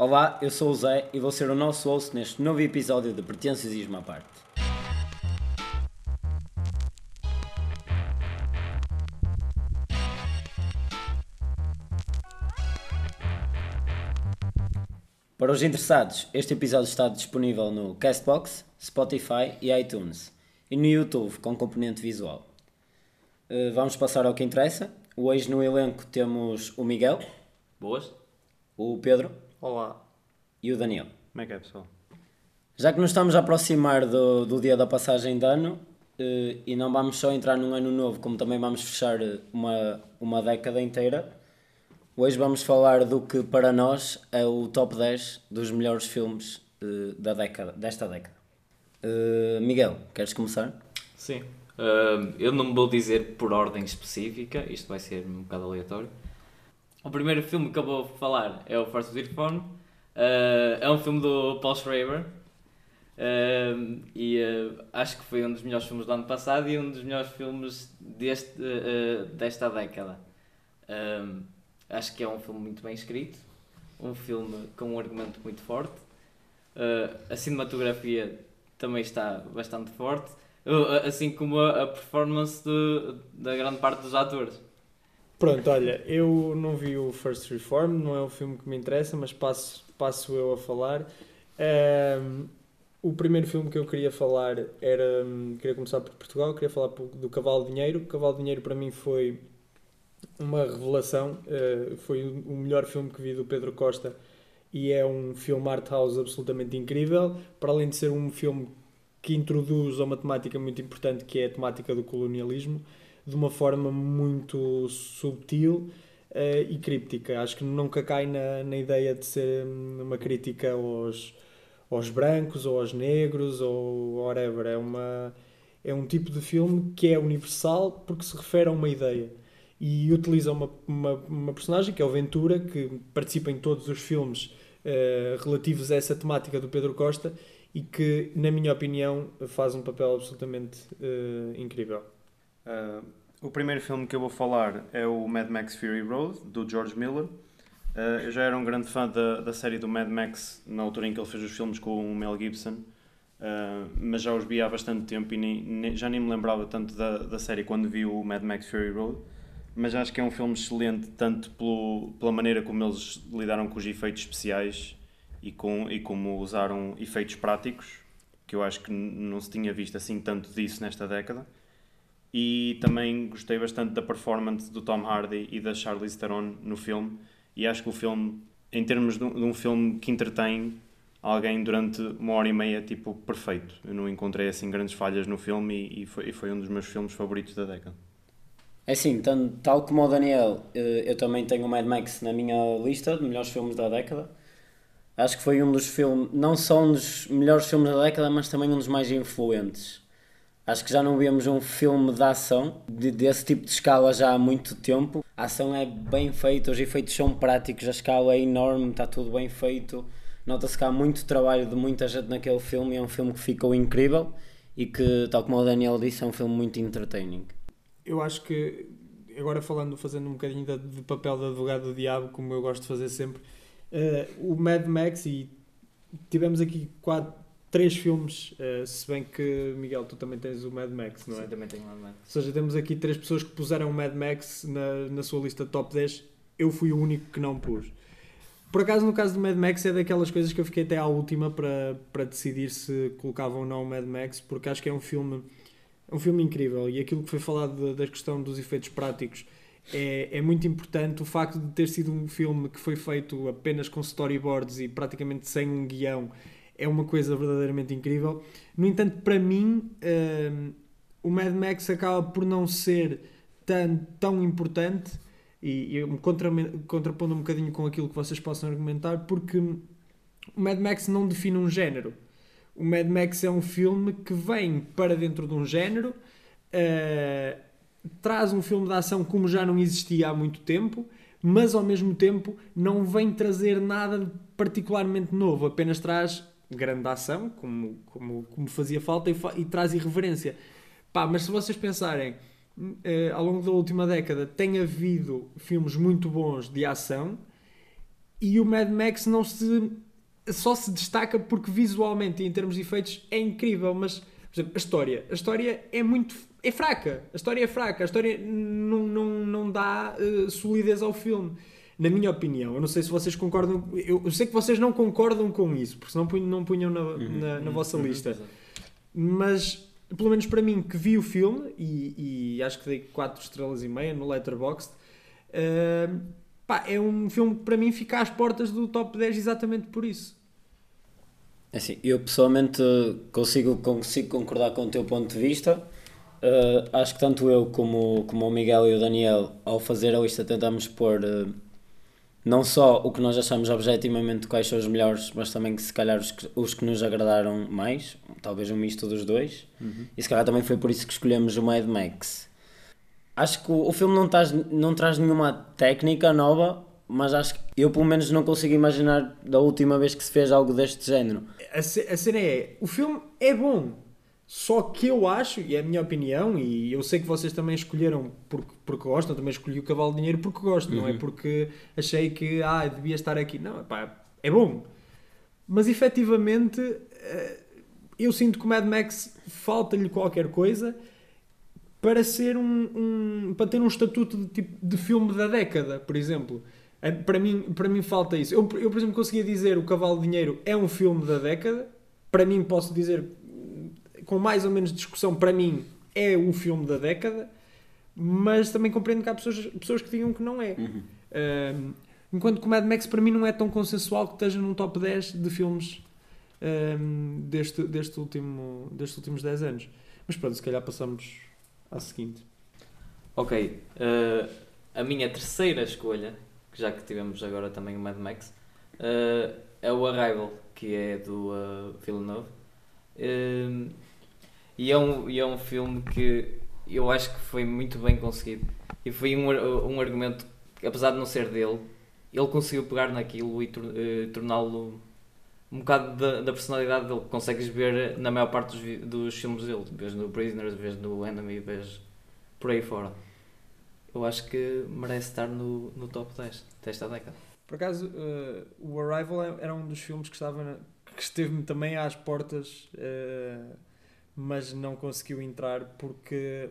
Olá, eu sou o Zé e vou ser o nosso host neste novo episódio de Pretenciosismo à parte. Para os interessados, este episódio está disponível no Castbox, Spotify e iTunes e no YouTube com componente visual. Eh, Vamos passar ao que interessa. Hoje no elenco temos o Miguel, Boas? o Pedro Olá. e o Daniel. Como é que é, pessoal? Já que nos estamos a aproximar do, do dia da passagem de ano eh, e não vamos só entrar num ano novo, como também vamos fechar uma, uma década inteira, hoje vamos falar do que para nós é o top 10 dos melhores filmes eh, da década, desta década. Eh, Miguel, queres começar? Sim. Eu não vou dizer por ordem específica, isto vai ser um bocado aleatório. O primeiro filme que eu vou falar é o First Reform. Ah, é um filme do Paul Schraber. Ahm, e ah, acho que foi um dos melhores filmes do ano passado e um dos melhores filmes deste, ah, desta década. Acho que é um filme muito bem escrito, um filme com um argumento muito forte. A cinematografia também está bastante forte, uh, assim como a, performance da grande parte dos atores. Pronto, olha, eu não vi o First Reform, não é o filme que me interessa, mas passo, passo eu a falar. Ahm, o primeiro filme que eu queria falar era. Queria começar por Portugal, queria falar do Cavalo Dinheiro. O Cavalo Dinheiro para mim foi uma revelação, eh, foi o o melhor filme que vi do Pedro Costa e é um filme art house absolutamente incrível, para além de ser um filme que introduz a uma temática muito importante que é a temática do colonialismo de uma forma muito subtil eh, e críptica. Acho que nunca cai na, na ideia de ser hum, uma crítica aos, aos brancos ou aos negros ou whatever. É, uma, é um tipo de filme que é universal porque se refere a uma ideia e utiliza uma, uma, uma personagem que é o Ventura, que participa em todos os filmes eh, relativos a essa temática do Pedro Costa e que, na minha opinião, faz um papel absolutamente eh, incrível. Uh, o primeiro filme que eu vou falar é o Mad Max Fury Road, do George Miller. Uh, eu já era um grande fã da, da série do Mad Max na altura em que ele fez os filmes com o Mel Gibson, uh, mas já os vi há bastante tempo e nem, nem- já nem me lembrava tanto da, da série quando vi o Mad Max Fury Road. Mas acho que é um filme excelente, tanto pelo, pela maneira como eles lidaram com os efeitos especiais e, com, e como usaram efeitos práticos, que eu acho que não se tinha visto assim tanto disso nesta década. E também gostei bastante da performance do Tom Hardy e da Charlize Theron no filme. E acho que o filme, em termos de um, de um filme que entretém alguém durante uma hora e meia, tipo, perfeito. Eu não encontrei assim grandes falhas no filme e, e foi, e foi um dos meus filmes favoritos da década. É assim, tan- tal como o Daniel, eh, eu também tenho o Mad Max na minha lista de melhores filmes da década. Acho que foi um dos filmes, não só um dos melhores filmes da década, mas também um dos mais influentes. Acho que já não víamos um filme de ação de- desse tipo de escala já há muito tempo. A ação é bem feita, os efeitos são práticos, a escala é enorme, está tudo bem feito. Nota-se que há muito trabalho de muita gente naquele filme é um filme que ficou incrível e que, tal como o Daniel disse, é um filme muito entertaining. Eu acho que, agora falando, fazendo um bocadinho de, de papel de advogado do diabo, como eu gosto de fazer sempre, eh, o Mad Max, e tivemos aqui quatro, três filmes, eh, se bem que, Miguel, tu também tens o Mad Max, não é? Sim, também tenho uma Ou seja, temos aqui três pessoas que puseram o Mad Max na, na sua lista top 10. Eu fui o único que não pus. Por acaso, no caso do Mad Max, é daquelas coisas que eu fiquei até à última para, para decidir se colocava ou não o Mad Max, porque acho que é um filme, um filme incrível. E aquilo que foi falado da, da questão dos efeitos práticos é, é muito importante. O facto de ter sido um filme que foi feito apenas com storyboards e praticamente sem um guião é uma coisa verdadeiramente incrível. No entanto, para mim, hum, o Mad Max acaba por não ser tão, tão importante e, eu me contra, contrapondo um bocadinho com aquilo que vocês possam argumentar, porque o Mad Max não define um género. O Mad Max é um filme que vem para dentro de um género, eh, traz um filme de ação como já não existia há muito tempo, mas ao mesmo tempo não vem trazer nada particularmente novo, apenas traz grande ação, como, como, como fazia falta, e, fa- e traz irreverência. Pá, mas se vocês pensarem, eh, ao longo da última década tem havido filmes muito bons de ação E o Mad Max não se só se destaca porque visualmente e em termos de efeitos é incrível, mas por exemplo, a história, a história é muito é fraca, a história é fraca, a história não, não, não dá uh, solidez ao filme. Na minha opinião, eu não sei se vocês concordam, eu, eu sei que vocês não concordam com isso, porque senão punham, não punham na, uhum, na, na uhum, vossa uhum, lista. Mas pelo menos para mim que vi o filme e, e acho que dei 4 estrelas e meia no Letterboxd uh, pá, é um filme que para mim fica às portas do top 10 exatamente por isso. É assim, eu pessoalmente consigo, consigo concordar com o teu ponto de vista. Uh, acho que tanto eu como, como o Miguel e o Daniel ao fazer a lista tentamos pôr uh, não só o que nós achamos objetivamente quais são os melhores, mas também que se calhar os que, os que nos agradaram mais, talvez um misto dos dois, uhum. e se calhar também foi por isso que escolhemos o Mad Max. Acho que o, o filme não traz, não traz nenhuma técnica nova, mas acho que eu pelo menos não consigo imaginar da última vez que se fez algo deste género. A, a cena é, o filme é bom, só que eu acho, e é a minha opinião, e eu sei que vocês também escolheram porque, porque gostam, também escolhi o Cavalo de Dinheiro porque gosto, uhum. não é uhum. porque achei que ah, devia estar aqui. Não, pá, é bom. Mas efetivamente eh, eu sinto que o Mad Max falta-lhe qualquer coisa para ser um, um, para ter um estatuto de, tipo, de filme da década, por exemplo. Eh, para mim, para mim falta isso. Eu, eu, por exemplo, conseguia dizer o Cavalo de Dinheiro é um filme da década. Para mim, posso dizer com mais ou menos discussão, para mim, é o filme da década, mas também compreendo que há pessoas, pessoas que digam que não é. Uhum. Um, enquanto que o Mad Max, para mim, não é tão consensual que esteja num top 10 de filmes um, deste, deste último, destes últimos 10 anos. Mas pronto, se calhar passamos à seguinte. Ok. Uh, a minha terceira escolha, já que tivemos agora também o Mad Max, uh, é o Arrival, que é do uh, Villeneuve. Uh, e é um, e é um filme que eu acho que foi muito bem conseguido. E foi um, um argumento apesar de não ser dele, ele conseguiu pegar naquilo e tor uh, torná-lo um bocado da, da, personalidade dele. Consegues ver na maior parte dos, dos filmes dele. Vês no Prisoners, vês no Enemy, vês por aí fora. Eu acho que merece estar no, no top 10 desta década. Por acaso, uh, o Arrival é, era um dos filmes que estava na, que esteve-me também às portas uh, mas não conseguiu entrar porque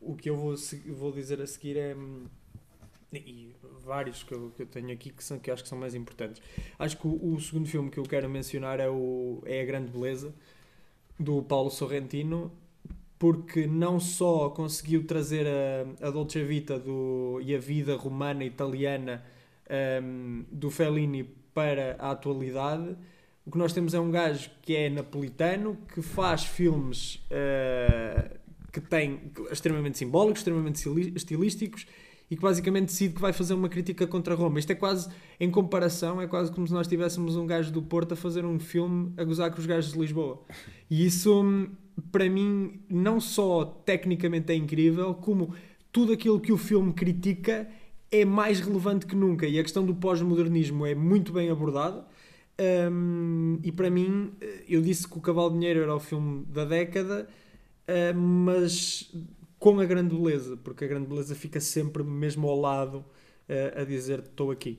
o que eu vou, vou dizer a seguir é e vários que eu, que eu tenho aqui que, são, que acho que são mais importantes. Acho que o, o, segundo filme que eu quero mencionar é, o, é A Grande Beleza, do Paulo Sorrentino, porque não só conseguiu trazer a, a Dolce Vita do, e a vida romana italiana um, do Fellini para a atualidade, o que nós temos é um gajo que é napolitano, que faz filmes uh, que têm extremamente simbólicos, extremamente estilísticos e que basicamente decide que vai fazer uma crítica contra Roma. Isto é quase, em comparação, é quase como se nós tivéssemos um gajo do Porto a fazer um filme a gozar com os gajos de Lisboa. E isso, para mim, não só tecnicamente é incrível, como tudo aquilo que o filme critica é mais relevante que nunca. E a questão do pós-modernismo é muito bem abordada um, e para mim, eu disse que o Cavalo de Dinheiro era o filme da década, uh, mas com a grande beleza, porque a grande beleza fica sempre mesmo ao lado uh, a dizer estou aqui.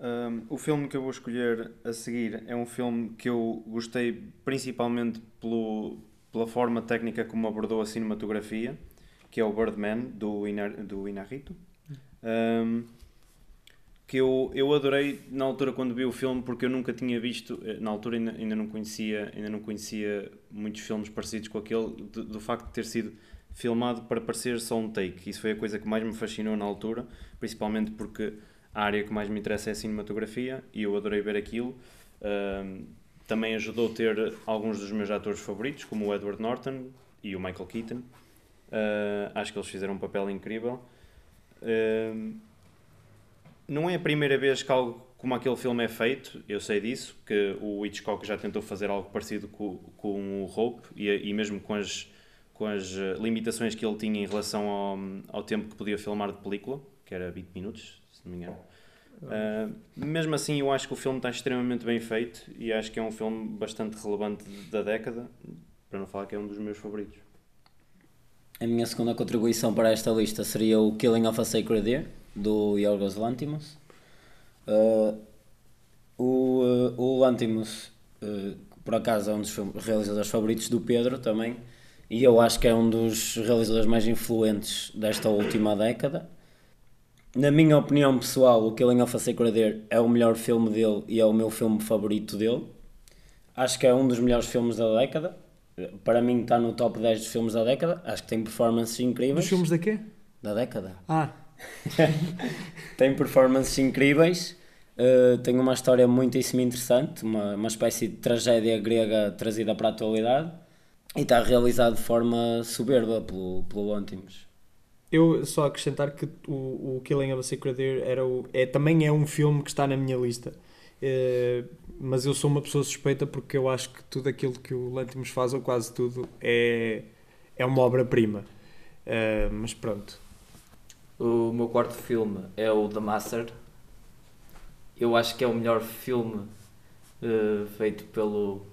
Um, o filme que eu vou escolher a seguir é um filme que eu gostei principalmente pelo, pela forma técnica como abordou a cinematografia, que é o Birdman, do, Inar, do Inarrito. Um, que eu, eu adorei na altura quando vi o filme porque eu nunca tinha visto, eh, na altura ainda, ainda não conhecia ainda não conhecia muitos filmes parecidos com aquele, do, do facto de ter sido filmado para parecer só um take. Isso foi a coisa que mais me fascinou na altura, principalmente porque a área que mais me interessa é a cinematografia e eu adorei ver aquilo. Uh, também ajudou a ter alguns dos meus atores favoritos, como o Edward Norton e o Michael Keaton. Uh, acho que eles fizeram um papel incrível. Uh, não é a primeira vez que algo como aquele filme é feito, eu sei disso, que o Hitchcock já tentou fazer algo parecido com, com o Hope e, e mesmo com as, com as eh, limitações que ele tinha em relação ao, ao tempo que podia filmar de película, que era 20 minutos, se não me engano. Uh, mesmo assim, eu acho que o filme está extremamente bem feito e acho que é um filme bastante relevante da década, para não falar que é um dos meus favoritos. A minha segunda contribuição para esta lista seria o Killing of a Sacred Deer do Yorgos Lantimos. Uh, o, uh, o Lantimos, uh, por acaso, é um dos realizadores favoritos do Pedro também, e eu acho que é um dos realizadores mais influentes desta última década. Na minha opinião pessoal, o Killing of a Sacred Deer é o melhor filme dele e é o meu filme favorito dele. Acho que é um dos melhores filmes da década. Para mim está no top 10 dos filmes da década. Acho que tem performances incríveis. Dos filmes da quê? Da década. Ah, tem performances incríveis, uh, tem uma história muitíssimo interessante, uma, uma espécie de tragédia grega trazida para a atualidade e está realizado de forma soberba pelo, pelo Lantimos. eu só acrescentar que o, o Killing of a Sacred Deer era o, é, também é um filme que está na minha lista. Eh, mas eu sou uma pessoa suspeita porque eu acho que tudo aquilo que o Lantimos faz, ou quase tudo, é, é uma obra-prima. Eh, mas pronto. O meu quarto filme é o The Master. Eu acho que é o melhor filme eh, feito pelo.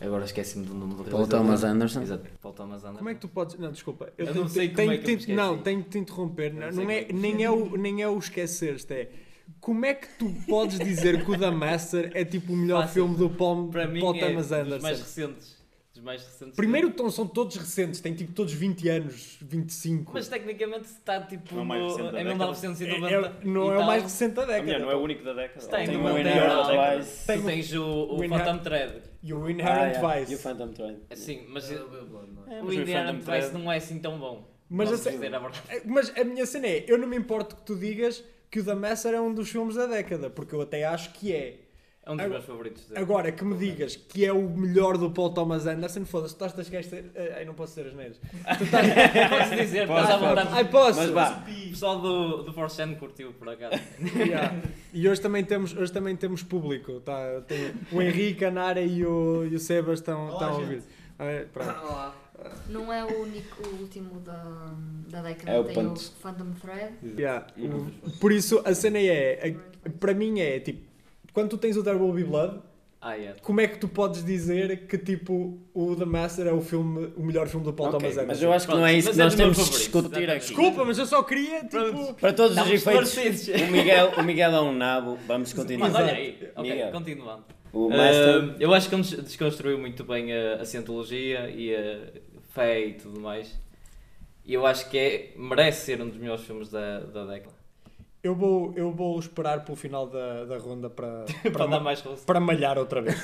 Agora esqueci-me do nome do Paul. Thomas Anderson. Exato, Paul Thomas Anderson. Como é que tu podes. Não, desculpa. Eu tenho- não sei tenho- como é que eu tenho-. Não, tenho que te interromper. Eu Não, não é, é nem, é o, nem é o esquecer-te. É como é que tu podes dizer que o The Master é tipo o melhor Fácil. filme do Paul, Para mim Paul é Thomas dos Anderson? mais recentes. Dos mais recentes. Primeiro são todos recentes, têm tipo todos 20 anos, 25. Mas tecnicamente está tipo Não é o mais no- recente da década. 1990. É- é- não é o mais recente da década. mulher não é o único da década. Tem, o Inherent. Vice. Tem tens o, o Phantom Thread. E o Ah, Inherent yeah, Vice. E o Phantom Thread. Sim, mas É o é? É, Inherent Vice não é assim tão bom. Mas a. Mas a minha cena é, eu não me importo que tu digas que o The Master é um dos filmes da década, porque eu até acho que é. É um dos Agora- meus favoritos. dele. Agora, que me digas que é o melhor do Paul Thomas Anderson, foda-se, tu estás a esquecer. Ai, não posso ser as neiras. Estás... Posso dizer, Pode, estás à vontade. Ai, posso! Mas vá, O pessoal do, do Force Chan curtiu, por acaso. Yeah. E hoje também temos, hoje também temos público. Tá? Tem o Henrique, a Nara e o, e o Sebas estão, estão a ouvir. Ah. Olá. Não é o único, o último da, da década. É o tem o Phantom Thread. Yeah. Por isso, a cena é, a- para mim é tipo, quando tu tens o There Will Be Blood, Ah, é. como é que tu podes dizer que tipo o The Master é o filme, o melhor filme do Paul ok, Thomas Anderson? mas eu acho que não é isso mas que é nós meu temos favorito, discutir exatamente. aqui. Desculpa, mas eu só queria tipo. Para todos os efeitos, o Miguel, o Miguel é um nabo, vamos continuar. Mas olha aí. Ok, Miguel. continuando. O Master, Ah, eu acho que ele des- desconstruiu muito bem a, a cientologia e a fé e tudo mais. E eu acho que é, merece ser um dos melhores filmes da, da década. Eu vou, eu vou esperar pelo final da, da ronda para, Para para, dar ma- mais rosto. para malhar outra vez.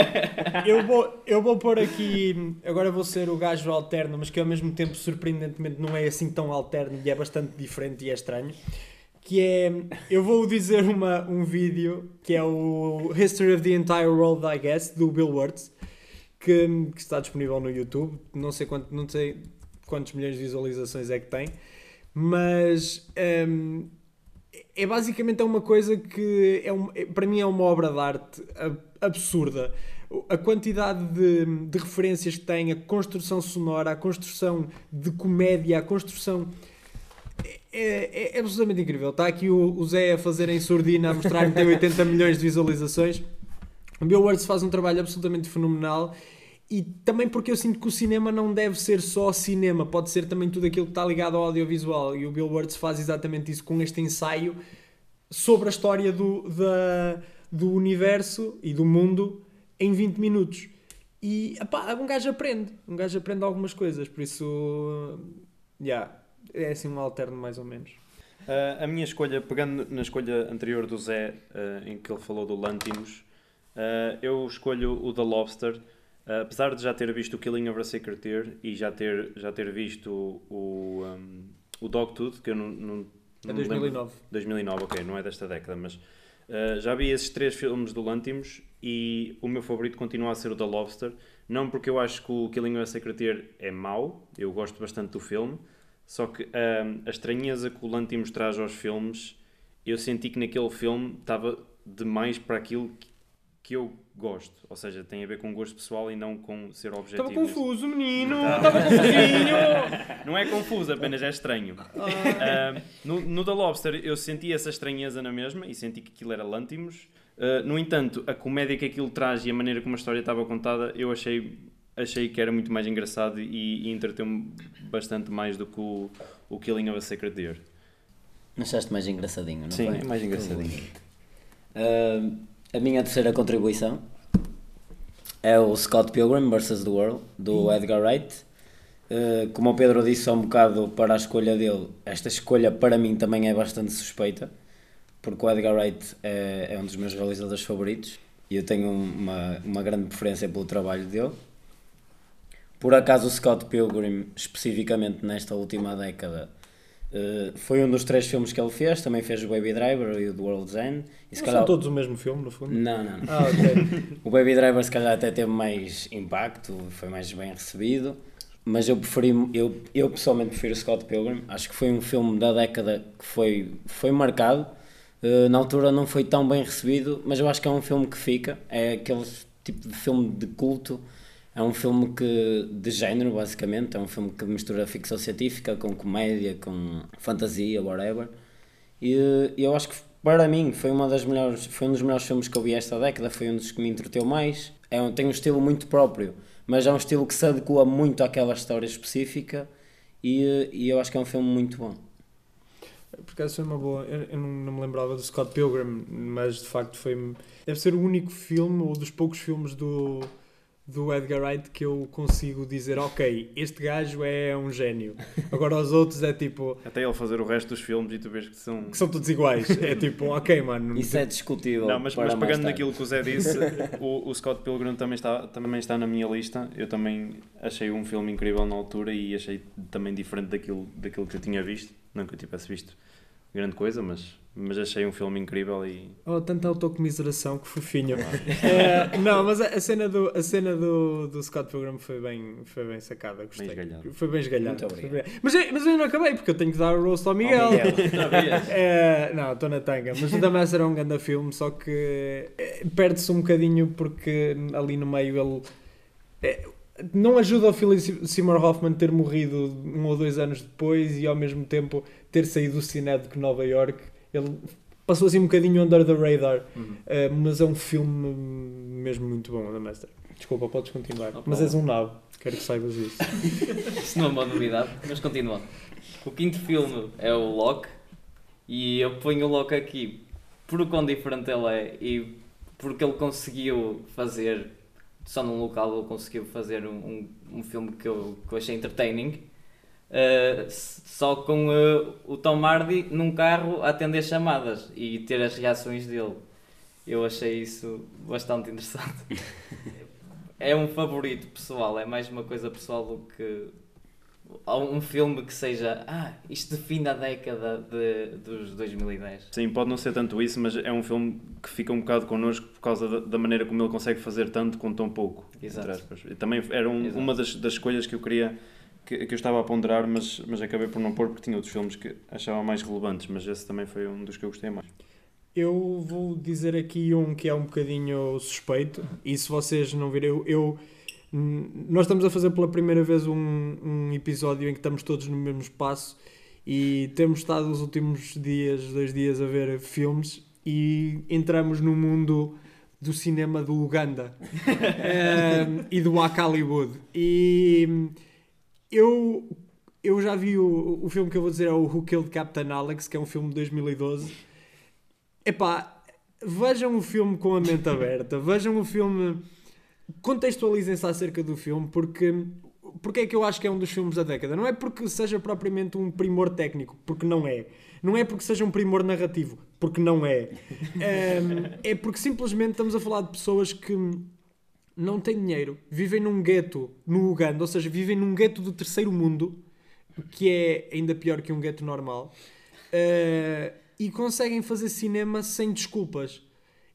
eu, vou, eu vou pôr aqui. Agora vou ser o gajo alterno, mas que ao mesmo tempo, surpreendentemente, não é assim tão alterno e é bastante diferente e é estranho. Que é. Eu vou dizer uma, um vídeo que é o History of the Entire World, I guess, do Bill Wurtz, que, que está disponível no YouTube. Não sei, quanto, não sei quantos milhões de visualizações é que tem, mas. hum, é basicamente é uma coisa que é um- é- para mim é uma obra de arte absurda. A quantidade de, de referências que tem, a construção sonora, a construção de comédia, a construção. É, é- é absolutamente incrível. Está aqui o, o Zé a fazer em surdina, a mostrar que tem 80 milhões de visualizações. O Bill Wurtz faz um trabalho absolutamente fenomenal e também porque eu sinto que o cinema não deve ser só cinema, pode ser também tudo aquilo que está ligado ao audiovisual e o Bill Wurtz faz exatamente isso com este ensaio sobre a história do, da, do universo e do mundo em 20 minutos. E epá, um gajo aprende, um gajo aprende algumas coisas, por isso, yeah, é assim um alterno mais ou menos. Uh, a minha escolha, pegando na escolha anterior do Zé, uh, em que ele falou do Lantimos, uh, eu escolho o The Lobster. Apesar de já ter visto o Killing of a Sacred Deer e já ter, já ter visto o, um, o Dogtooth, que eu não, não, É não lembro- 2009. 2009, ok, não é desta década, mas uh, já vi esses três filmes do Lantimos e o meu favorito continua a ser o The Lobster. Não porque eu acho que o Killing of a Sacred Deer é mau, eu gosto bastante do filme, só que um, a estranheza que o Lantimos traz aos filmes, eu senti que naquele filme estava demais para aquilo que, que eu gosto. Ou seja, tem a ver com gosto pessoal e não com ser objetivo. Estava confuso, menino! Estava confusinho! Não é confuso, apenas é estranho. Ah, no, no The Lobster eu senti essa estranheza na mesma e senti que aquilo era Lantimos. Ah, no entanto, a comédia que aquilo traz e a maneira como a história estava contada, eu achei, achei que era muito mais engraçado e, e entreteu-me bastante mais do que o, o Killing of a Sacred Deer. achaste mais engraçadinho, não Sim, foi? é mais engraçadinho. Uh, a minha terceira contribuição é o Scott Pilgrim vs. The World, do Edgar Wright. Uh, como o Pedro disse há um bocado para a escolha dele, esta escolha para mim também é bastante suspeita, porque o Edgar Wright é, é um dos meus realizadores favoritos e eu tenho uma, uma grande preferência pelo trabalho dele. Por acaso o Scott Pilgrim, especificamente nesta última década, uh, foi um dos três filmes que ele fez, também fez o Baby Driver e o The World's End. E se calhar... São todos o mesmo filme, no fundo? Não, não. não. Ah, ok. o Baby Driver se calhar até teve mais impacto, foi mais bem recebido, mas eu preferi, eu, eu pessoalmente prefiro o Scott Pilgrim, acho que foi um filme da década que foi, foi marcado, uh, na altura não foi tão bem recebido, mas eu acho que é um filme que fica, é aquele tipo de filme de culto, é um filme que, de género, basicamente. É um filme que mistura ficção científica com comédia, com fantasia, whatever. E eu acho que, para mim, foi, uma das melhores, foi um dos melhores filmes que eu vi esta década. Foi um dos que me entreteu mais. É um, tem um estilo muito próprio, mas é um estilo que se adequa muito àquela história específica. E, e eu acho que é um filme muito bom. Porque essa foi uma boa. Eu, eu não, não, me lembrava do Scott Pilgrim, mas de facto foi. Deve ser o único filme, ou dos poucos filmes do do Edgar Wright que eu consigo dizer, ok, este gajo é um gênio. Agora os outros é tipo. Até ele fazer o resto dos filmes e tu vês que são. Que são todos iguais. É tipo, ok, mano. Isso é discutível. Não, mas, mas pegando naquilo que o Zé disse, o, o Scott Pilgrim também está, também está na minha lista. Eu também achei um filme incrível na altura e achei também diferente daquilo, daquilo que eu tinha visto. Não que eu tivesse visto grande coisa, mas mas achei um filme incrível e. Oh, tanta autocomiseração, que fofinho. é, não, mas a, cena, do, a cena do, do Scott Pilgrim foi bem, foi bem sacada, gostei. Bem esgalhado. Foi bem esgalhado. Mas, mas eu não acabei, porque eu tenho que dar o roast ao Miguel. Oh, Miguel. é, não, estou na tanga. Mas o Damas era um grande filme, só que é, perde-se um bocadinho porque ali no meio ele. É, não ajuda o Philip Seymour Hoffman ter morrido um ou dois anos depois e ao mesmo tempo ter saído do Cinético Nova York ele passou assim um bocadinho under the radar, uhum. uh, mas é um filme mesmo muito bom, da Master. Desculpa, podes continuar. Oh, mas és um nabo, quero que saibas isso. isso não é uma novidade, mas continua. O quinto filme é o Locke, e eu ponho o Locke aqui por o quão diferente ele é e porque ele conseguiu fazer, só num local, ele conseguiu fazer um, um, um filme que eu, que eu achei entertaining Uh, só com uh, o Tom Hardy num carro a atender chamadas e ter as reações dele. Eu achei isso bastante interessante. é um favorito pessoal, é mais uma coisa pessoal do que um filme que seja ah, isto define a década de, dos 2010. Sim, pode não ser tanto isso, mas é um filme que fica um bocado connosco por causa da, da maneira como ele consegue fazer tanto com tão pouco. Exato. Também era um, uma das, das escolhas que eu queria que, que eu estava a ponderar, mas, mas acabei por não pôr porque tinha outros filmes que achava mais relevantes, mas esse também foi um dos que eu gostei mais. Eu vou dizer aqui um que é um bocadinho suspeito, e se vocês não virem, eu, eu nós estamos a fazer pela primeira vez um, um episódio em que estamos todos no mesmo espaço e temos estado os últimos dias, dois dias, a ver filmes e entramos no mundo do cinema do Uganda um, e do Hollywood. E eu, eu já vi o, o filme que eu vou dizer é o Who Killed Captain Alex, que é um filme de 2012. Epá, vejam o filme com a mente aberta, vejam o filme, contextualizem-se acerca do filme, porque, porque é que eu acho que é um dos filmes da década. Não é porque seja propriamente um primor técnico, porque não é. Não é porque seja um primor narrativo, porque não é. é, é porque simplesmente estamos a falar de pessoas que não têm dinheiro, vivem num gueto no Uganda, ou seja, vivem num gueto do terceiro mundo, que é ainda pior que um gueto normal, uh, e conseguem fazer cinema sem desculpas.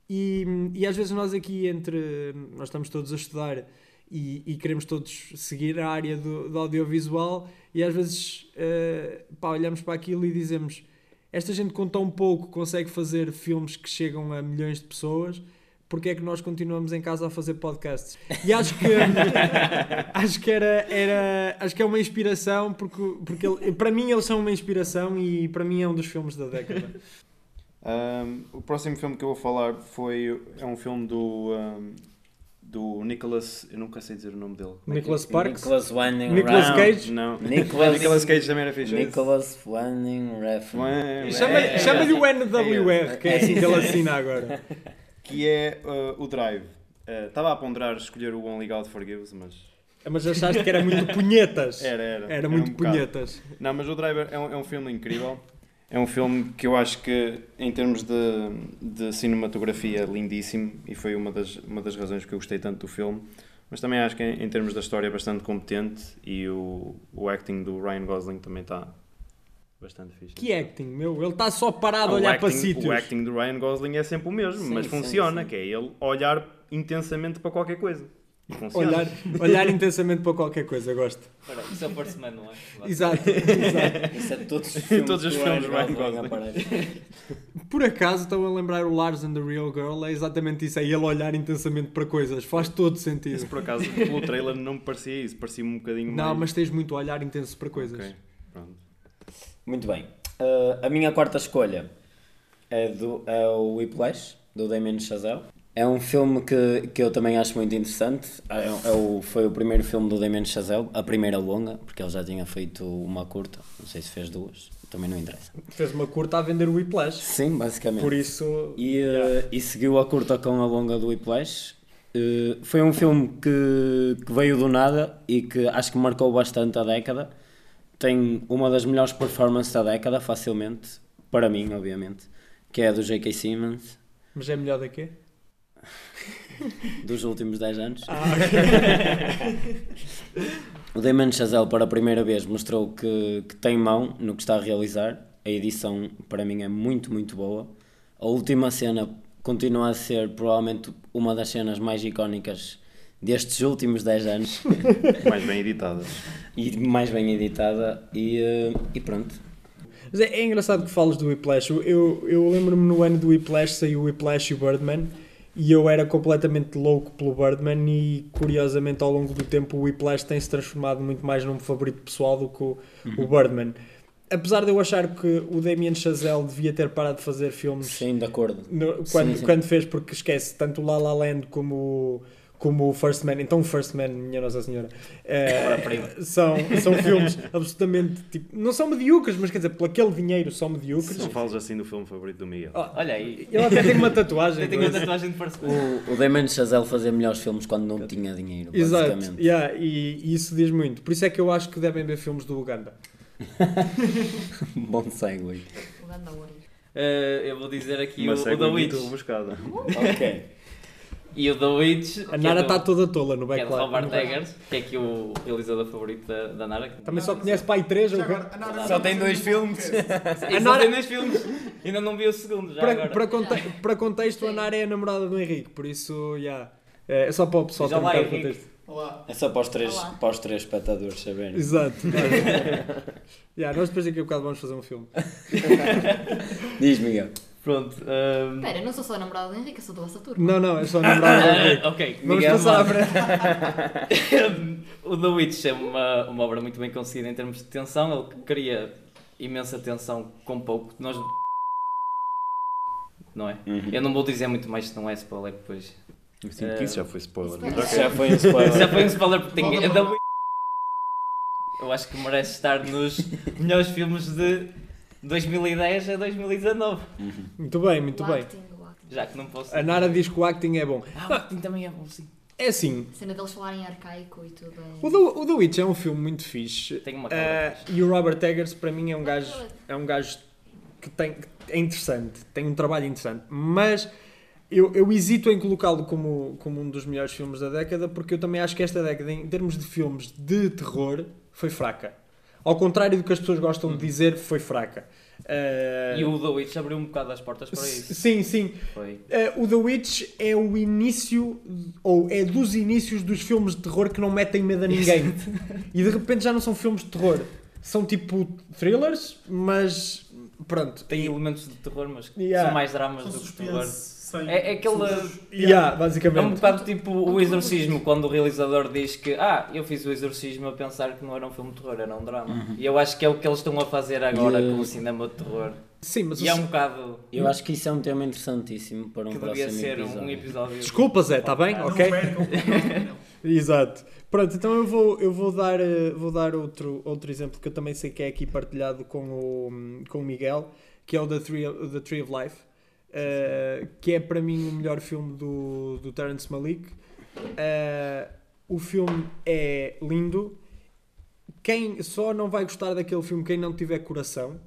E, e às vezes nós aqui entre. Nós estamos todos a estudar e, e queremos todos seguir a área do, do audiovisual, e às vezes uh, pá, olhamos para aquilo e dizemos: esta gente com tão pouco consegue fazer filmes que chegam a milhões de pessoas porque é que nós continuamos em casa a fazer podcasts. E acho que acho que era, era acho que é uma inspiração porque, porque ele, para mim eles são uma inspiração e para mim é um dos filmes da década. Um, o próximo filme que eu vou falar foi é um filme do um, do Nicholas. Eu nunca sei dizer o nome dele. Nicholas Sparks. Nicholas Winding Nicolas Refn. Cage. Não. Nicholas- Nicolas Cage também era fixe. Nicholas Winding Refn. É, Chama-lhe é, chama-lhe o é, NWR, que é assim que ele assina agora. Que é uh, o Drive. Uh, Estava a ponderar escolher o Only God Forgives, mas. Mas achaste que era muito punhetas. Era, era. Era muito um punhetas. Não, mas o Driver é um, é um filme incrível. É um filme que eu acho que, em termos de, de cinematografia, é lindíssimo e foi uma das, uma das razões que eu gostei tanto do filme. Mas também acho que, em, em termos da história, é bastante competente e o, o acting do Ryan Gosling também está bastante fixe. Que acting, meu. Ele está só parado a Ah, o olhar acting, para sítios. O acting do Ryan Gosling é sempre o mesmo, Sim, mas sim, funciona, sim. que é ele olhar intensamente para qualquer coisa. Olhar, olhar intensamente para qualquer coisa, gosto. Espera, isso é o First Man, não é? Exato, exato. Isso é de todos os filmes. Todos os filmes Ryan Gosling. Por acaso estão a lembrar o Lars and the Real Girl, é exatamente isso, é ele olhar intensamente para coisas, faz todo sentido. Isso por acaso, pelo trailer, não me parecia isso, parecia-me um bocadinho mais. Não, mas tens muito olhar intenso para coisas. Ok, pronto. Muito bem. Uh, a minha quarta escolha é, do, é o Whiplash, do Damien Chazelle. É um filme que, que eu também acho muito interessante. É, é o, foi o primeiro filme do Damien Chazelle, a primeira longa, porque ele já tinha feito uma curta. Não sei se fez duas, também não interessa. Fez uma curta a vender o Whiplash. Sim, basicamente. Por isso. E, uh, e seguiu a curta com a longa do Whiplash. Uh, foi um filme que, que veio do nada e que acho que marcou bastante a década. Tem uma das melhores performances da década, facilmente, para mim, obviamente, que é a do J.K. Simmons, Mas é melhor daqui? dos últimos 10 anos. Ah, O Damon Chazelle, para a primeira vez, mostrou que, que tem mão no que está a realizar. A edição, para mim, é muito, muito boa. A última cena continua a ser, provavelmente, uma das cenas mais icónicas destes últimos 10 anos. Mais bem editadas. e mais bem editada. E, eh, e pronto. Mas é, é engraçado que falas do Whiplash. Eu, eu, eu lembro-me no ano do Whiplash saiu o Whiplash e o Birdman e eu era completamente louco pelo Birdman e curiosamente ao longo do tempo o Whiplash tem se transformado muito mais num favorito pessoal do que o, o Birdman. Apesar de eu achar que o Damien Chazelle devia ter parado de fazer filmes Sim, de acordo. no- quando, Sim, sim. quando fez, porque esquece, tanto o La La Land como o, como o First Man, então o First Man, minha Nossa Senhora, eh, são, são filmes absolutamente, tipo, não são medíocres, mas quer dizer, por aquele dinheiro são medíocres. Não falas assim do filme favorito do Miguel. Oh, Olha aí. ele até tem uma tatuagem. Eu tenho uma tatuagem de First Man. O, o Damon Chazelle fazia melhores filmes quando não tinha dinheiro, Exato, basicamente. yeah, e, e isso diz muito. Por isso é que eu acho que devem ver filmes do Uganda. Bom segue. O ganda ouro. Eh, eu vou dizer aqui Uma o, o The muito Witch. buscada. ok. E o The Witch. A Nara é do- está toda tola no Que é backline. Robert Eggers, que é aqui o realizador favorito da, da Nara. Também só conhece pai 3 ou Já agora, a Nara Só tem dois um filmes. A só Nara- tem dois filmes. Ainda não vi o segundo, já para, agora. para, conte- para contexto, a Nara é a namorada do Henrique, por isso, yeah. é só para o pessoal Já ter um bocado de contexto. Olá. É só para os três, Olá. para os três espectadores saberem. Exato. yeah, nós depois daqui a bocado vamos fazer um filme. Diz, Miguel. Pronto. ehm, Espera, eu não sou só a namorada do Henrique, eu sou do vossa turma. Não, não, é só a namorada do Henrique. ah, ok, Vamos Miguel passar frente. o The Witch é uma, uma obra muito bem conseguida em termos de tensão. Ele cria imensa tensão com pouco. Nós. Não é? Uhum. Eu não vou dizer muito mais se não é spoiler depois. Sim, que isso já foi spoiler. Já foi um spoiler. Já foi um spoiler porque tem. Volta é para The Witch. Eu acho que merece estar nos melhores filmes de 2010 a 2019. Muito bem, muito o bem. acting, o acting. Já que não posso. A Nara diz que o acting é bom. Ah, o acting também é bom, sim. É assim, A cena deles falarem arcaico e tudo é... o The, o The Witch é um filme muito fixe. Tem uma cara. e o Robert Eggers, para mim, é um gajo, é um gajo que tem, é interessante, tem um trabalho interessante, mas eu, eu hesito em colocá-lo como, como um dos melhores filmes da década, porque eu também acho que esta década, em termos de filmes de terror, foi fraca. Ao contrário do que as pessoas gostam de dizer, foi fraca. Eh, E o The Witch abriu um bocado as portas para isso. Sim, sim. Eh, o The Witch é o início, ou é dos inícios dos filmes de terror que não metem medo a ninguém. e de repente já não são filmes de terror. São tipo thrillers, mas pronto. Tem elementos de terror, mas que Yeah. são mais dramas São do que terror. Sem- É, é aquele. Yeah, É um basicamente. bocado tipo o exorcismo, quando o realizador diz que ah, eu fiz o exorcismo a pensar que não era um filme de terror, era um drama. E eu acho que é o que eles estão a fazer agora uh, com o cinema de terror. Sim, mas E é um bocado. Eu acho que isso é um tema interessantíssimo para um que próximo devia ser episódio. um episódio. Desculpa, Zé, está bem? Não ok? próximo, não. Exato. Pronto, então eu vou, eu vou dar, eh, vou dar outro, outro exemplo que eu também sei que é aqui partilhado com o, com o Miguel, que é o The Tree The Tree of Life, eh, que é para mim o melhor filme do, do Terrence Malick. Eh, o filme é lindo. Quem só não vai gostar daquele filme quem não tiver coração.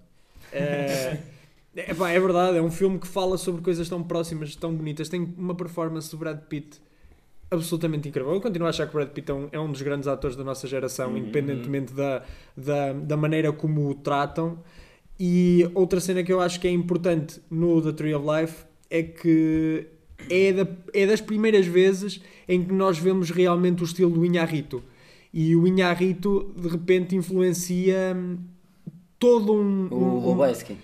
Eh, é, pá, é verdade, é um filme que fala sobre coisas tão próximas, tão bonitas. Tem uma performance do Brad Pitt absolutamente incrível. Eu continuo a achar que o Brad Pitt é um, é um dos grandes atores da nossa geração, Uhum. independentemente da, da, da maneira como o tratam. E outra cena que eu acho que é importante no The Tree of Life é que é, da- é das primeiras vezes em que nós vemos realmente o estilo do Inharrito. E o Inharrito, de repente, influencia hum, todo um... um- O um- Lubeski.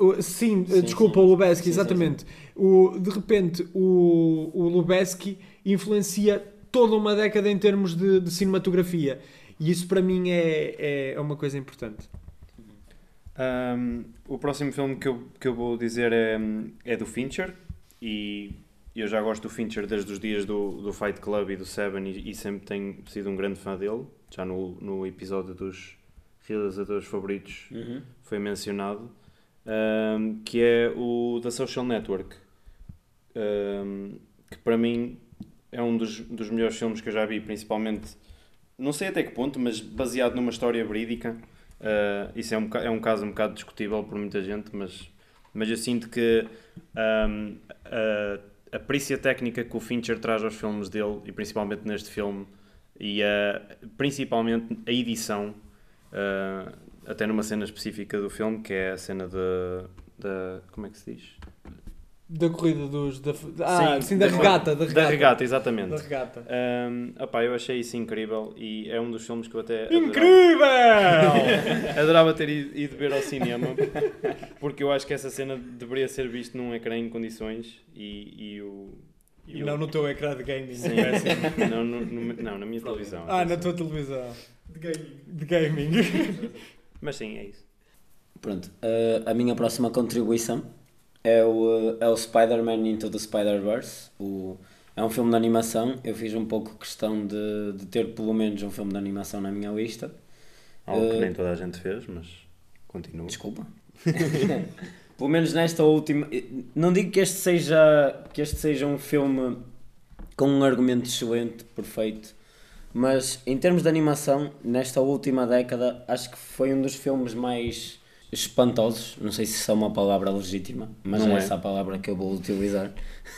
Uh, Sim, Sim, desculpa, sim. o Lubeski, Sim, sim, exatamente. O, de repente, o, o Lubeski influencia toda uma década em termos de, de cinematografia. E isso para mim é, é, é uma coisa importante. Um, o próximo filme que eu, que eu vou dizer é, é do Fincher e eu já gosto do Fincher desde os dias do, do Fight Club e do Seven e, e sempre tenho sido um grande fã dele. Já no, no episódio dos realizadores favoritos Uhum. foi mencionado, um, que é o da Social Network, um, que para mim é um dos, dos melhores filmes que eu já vi, principalmente, não sei até que ponto, mas baseado numa história verídica. Uh, isso é um, é um caso um bocado discutível por muita gente, mas, mas eu sinto que um, a, a perícia técnica que o Fincher traz aos filmes dele, e principalmente neste filme, e a, principalmente a edição, uh, até numa cena específica do filme, que é a cena da. Como é que se diz? Da corrida dos. Da, ah, sim, da, da- regata. Da regata. Da regata, exatamente. Da regata. Um, opá, eu achei isso incrível e é um dos filmes que eu até adorava, Incrível! adorava ter ido, ido ver ao cinema porque eu acho que essa cena deveria ser vista num ecrã em condições e, e o. e o- Não no teu ecrã de gaming. Sim, não é assim? não, no- no- não, na minha televisão. Ah, na tua televisão. De gaming. De gaming. Mas sim, é isso. Pronto, uh, a minha próxima contribuição é o, uh, é o Spider-Man Into the Spider-Verse. É um filme de animação. Eu fiz um pouco questão de, de ter pelo menos um filme de animação na minha lista. Algo que Uh, nem toda a gente fez, mas continua. Desculpa. Pelo menos nesta última. Não digo que este seja, que este seja um filme com um argumento excelente, perfeito, mas em termos de animação, nesta última década, acho que foi um dos filmes mais espantosos. Não sei se isso é uma palavra legítima, mas Não é é. essa a palavra que eu vou utilizar.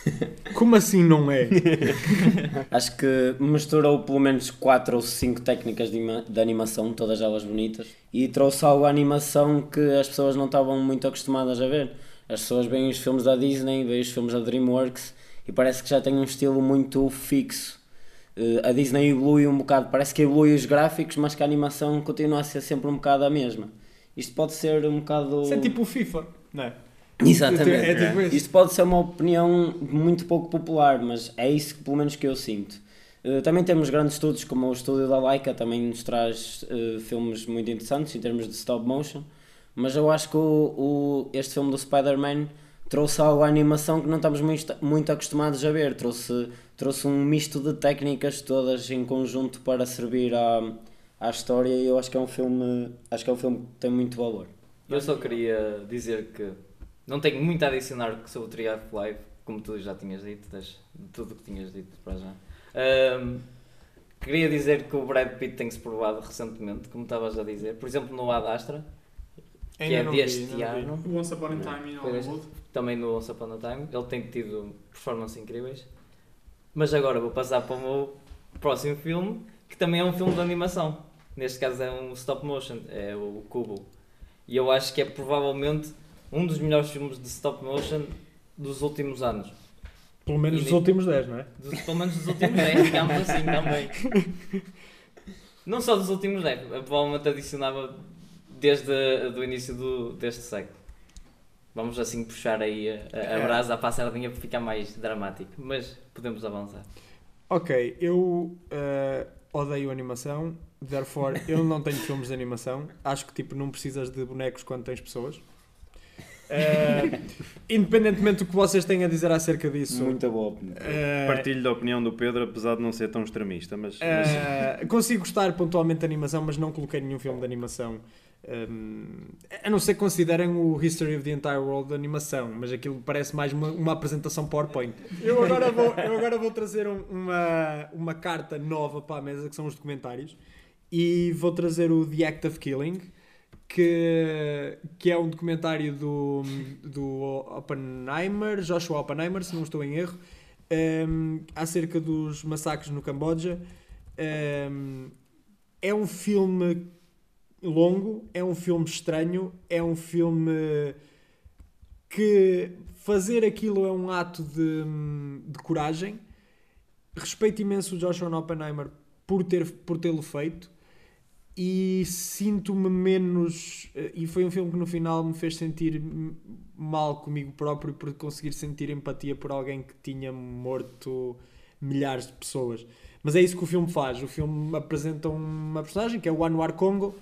Como assim não é? Acho que misturou pelo menos 4 ou 5 técnicas de, de animação, todas elas bonitas, e trouxe algo à animação que as pessoas não estavam muito acostumadas a ver. As pessoas veem os filmes da Disney, veem os filmes da DreamWorks e parece que já tem um estilo muito fixo. Eh, A Disney evolui um bocado, parece que evolui os gráficos, mas que a animação continua a ser sempre um bocado a mesma. Isto pode ser um bocado. Isso é tipo o FIFA, não é? Exatamente. É tipo isso. Isto pode ser uma opinião muito pouco popular, mas é isso que pelo menos que eu sinto. Uh, também temos grandes estudos, como o estúdio da Laika, também nos traz uh, filmes muito interessantes em termos de stop motion, mas eu acho que o, o- este filme do Spider-Man trouxe algo à animação que não estamos muito, muito acostumados a ver, trouxe, trouxe um misto de técnicas todas em conjunto para servir à, à história e eu acho que é um filme, acho que é um filme que tem muito valor. Eu só queria dizer que não tenho muito a adicionar sobre o Tree of Life, como tu já tinhas dito, das- de tudo o que tinhas dito para já. Ahm, queria dizer que o Brad Pitt tem-se provado recentemente, como estavas a dizer, por exemplo no Ad Astra, que é não vi, deste ainda vi. ano, O Once Upon a Time in Hollywood. também no Once Upon a Time, ele tem tido performances incríveis. Mas agora vou passar para o meu próximo filme, que também é um filme de animação. Neste caso é um stop motion, é o Kubo. E eu acho que é provavelmente um dos melhores filmes de stop motion dos últimos anos. Pelo menos E dos nem- últimos 10, não é? Dos, pelo menos dos últimos 10, digamos assim também. Não só dos últimos 10, eu provavelmente adicionava desde o início do, deste século. Vamos assim puxar aí a, a, a brasa para a sardinha para ficar mais dramático, mas podemos avançar. Ok, eu eh, odeio animação, therefore eu não tenho filmes de animação. Acho que tipo não precisas de bonecos quando tens pessoas. Eh, independentemente do que vocês têm a dizer acerca disso, Muito boa opinião. eh, Partilho da opinião do Pedro, apesar de não ser tão extremista, mas, mas eh, consigo gostar pontualmente de animação, mas não coloquei nenhum filme de animação. Um, a não ser que considerem o History of the Entire World de animação, mas aquilo parece mais uma, uma apresentação PowerPoint. Eu agora vou, eu agora vou trazer um- uma, uma carta nova para a mesa, que são os documentários, e vou trazer o The Act of Killing, que, que é um documentário do, do Oppenheimer, Joshua Oppenheimer, se não estou em erro, um, acerca dos massacres no Camboja. Um, é um filme longo, é um filme estranho, é um filme que fazer aquilo é um ato de, de coragem. Respeito imenso o Joshua Oppenheimer por ter por tê-lo feito e sinto-me menos e foi um filme que no final me fez sentir mal comigo próprio por conseguir sentir empatia por alguém que tinha morto milhares de pessoas. Mas é isso que o filme faz. O filme apresenta uma personagem que é o Anwar Congo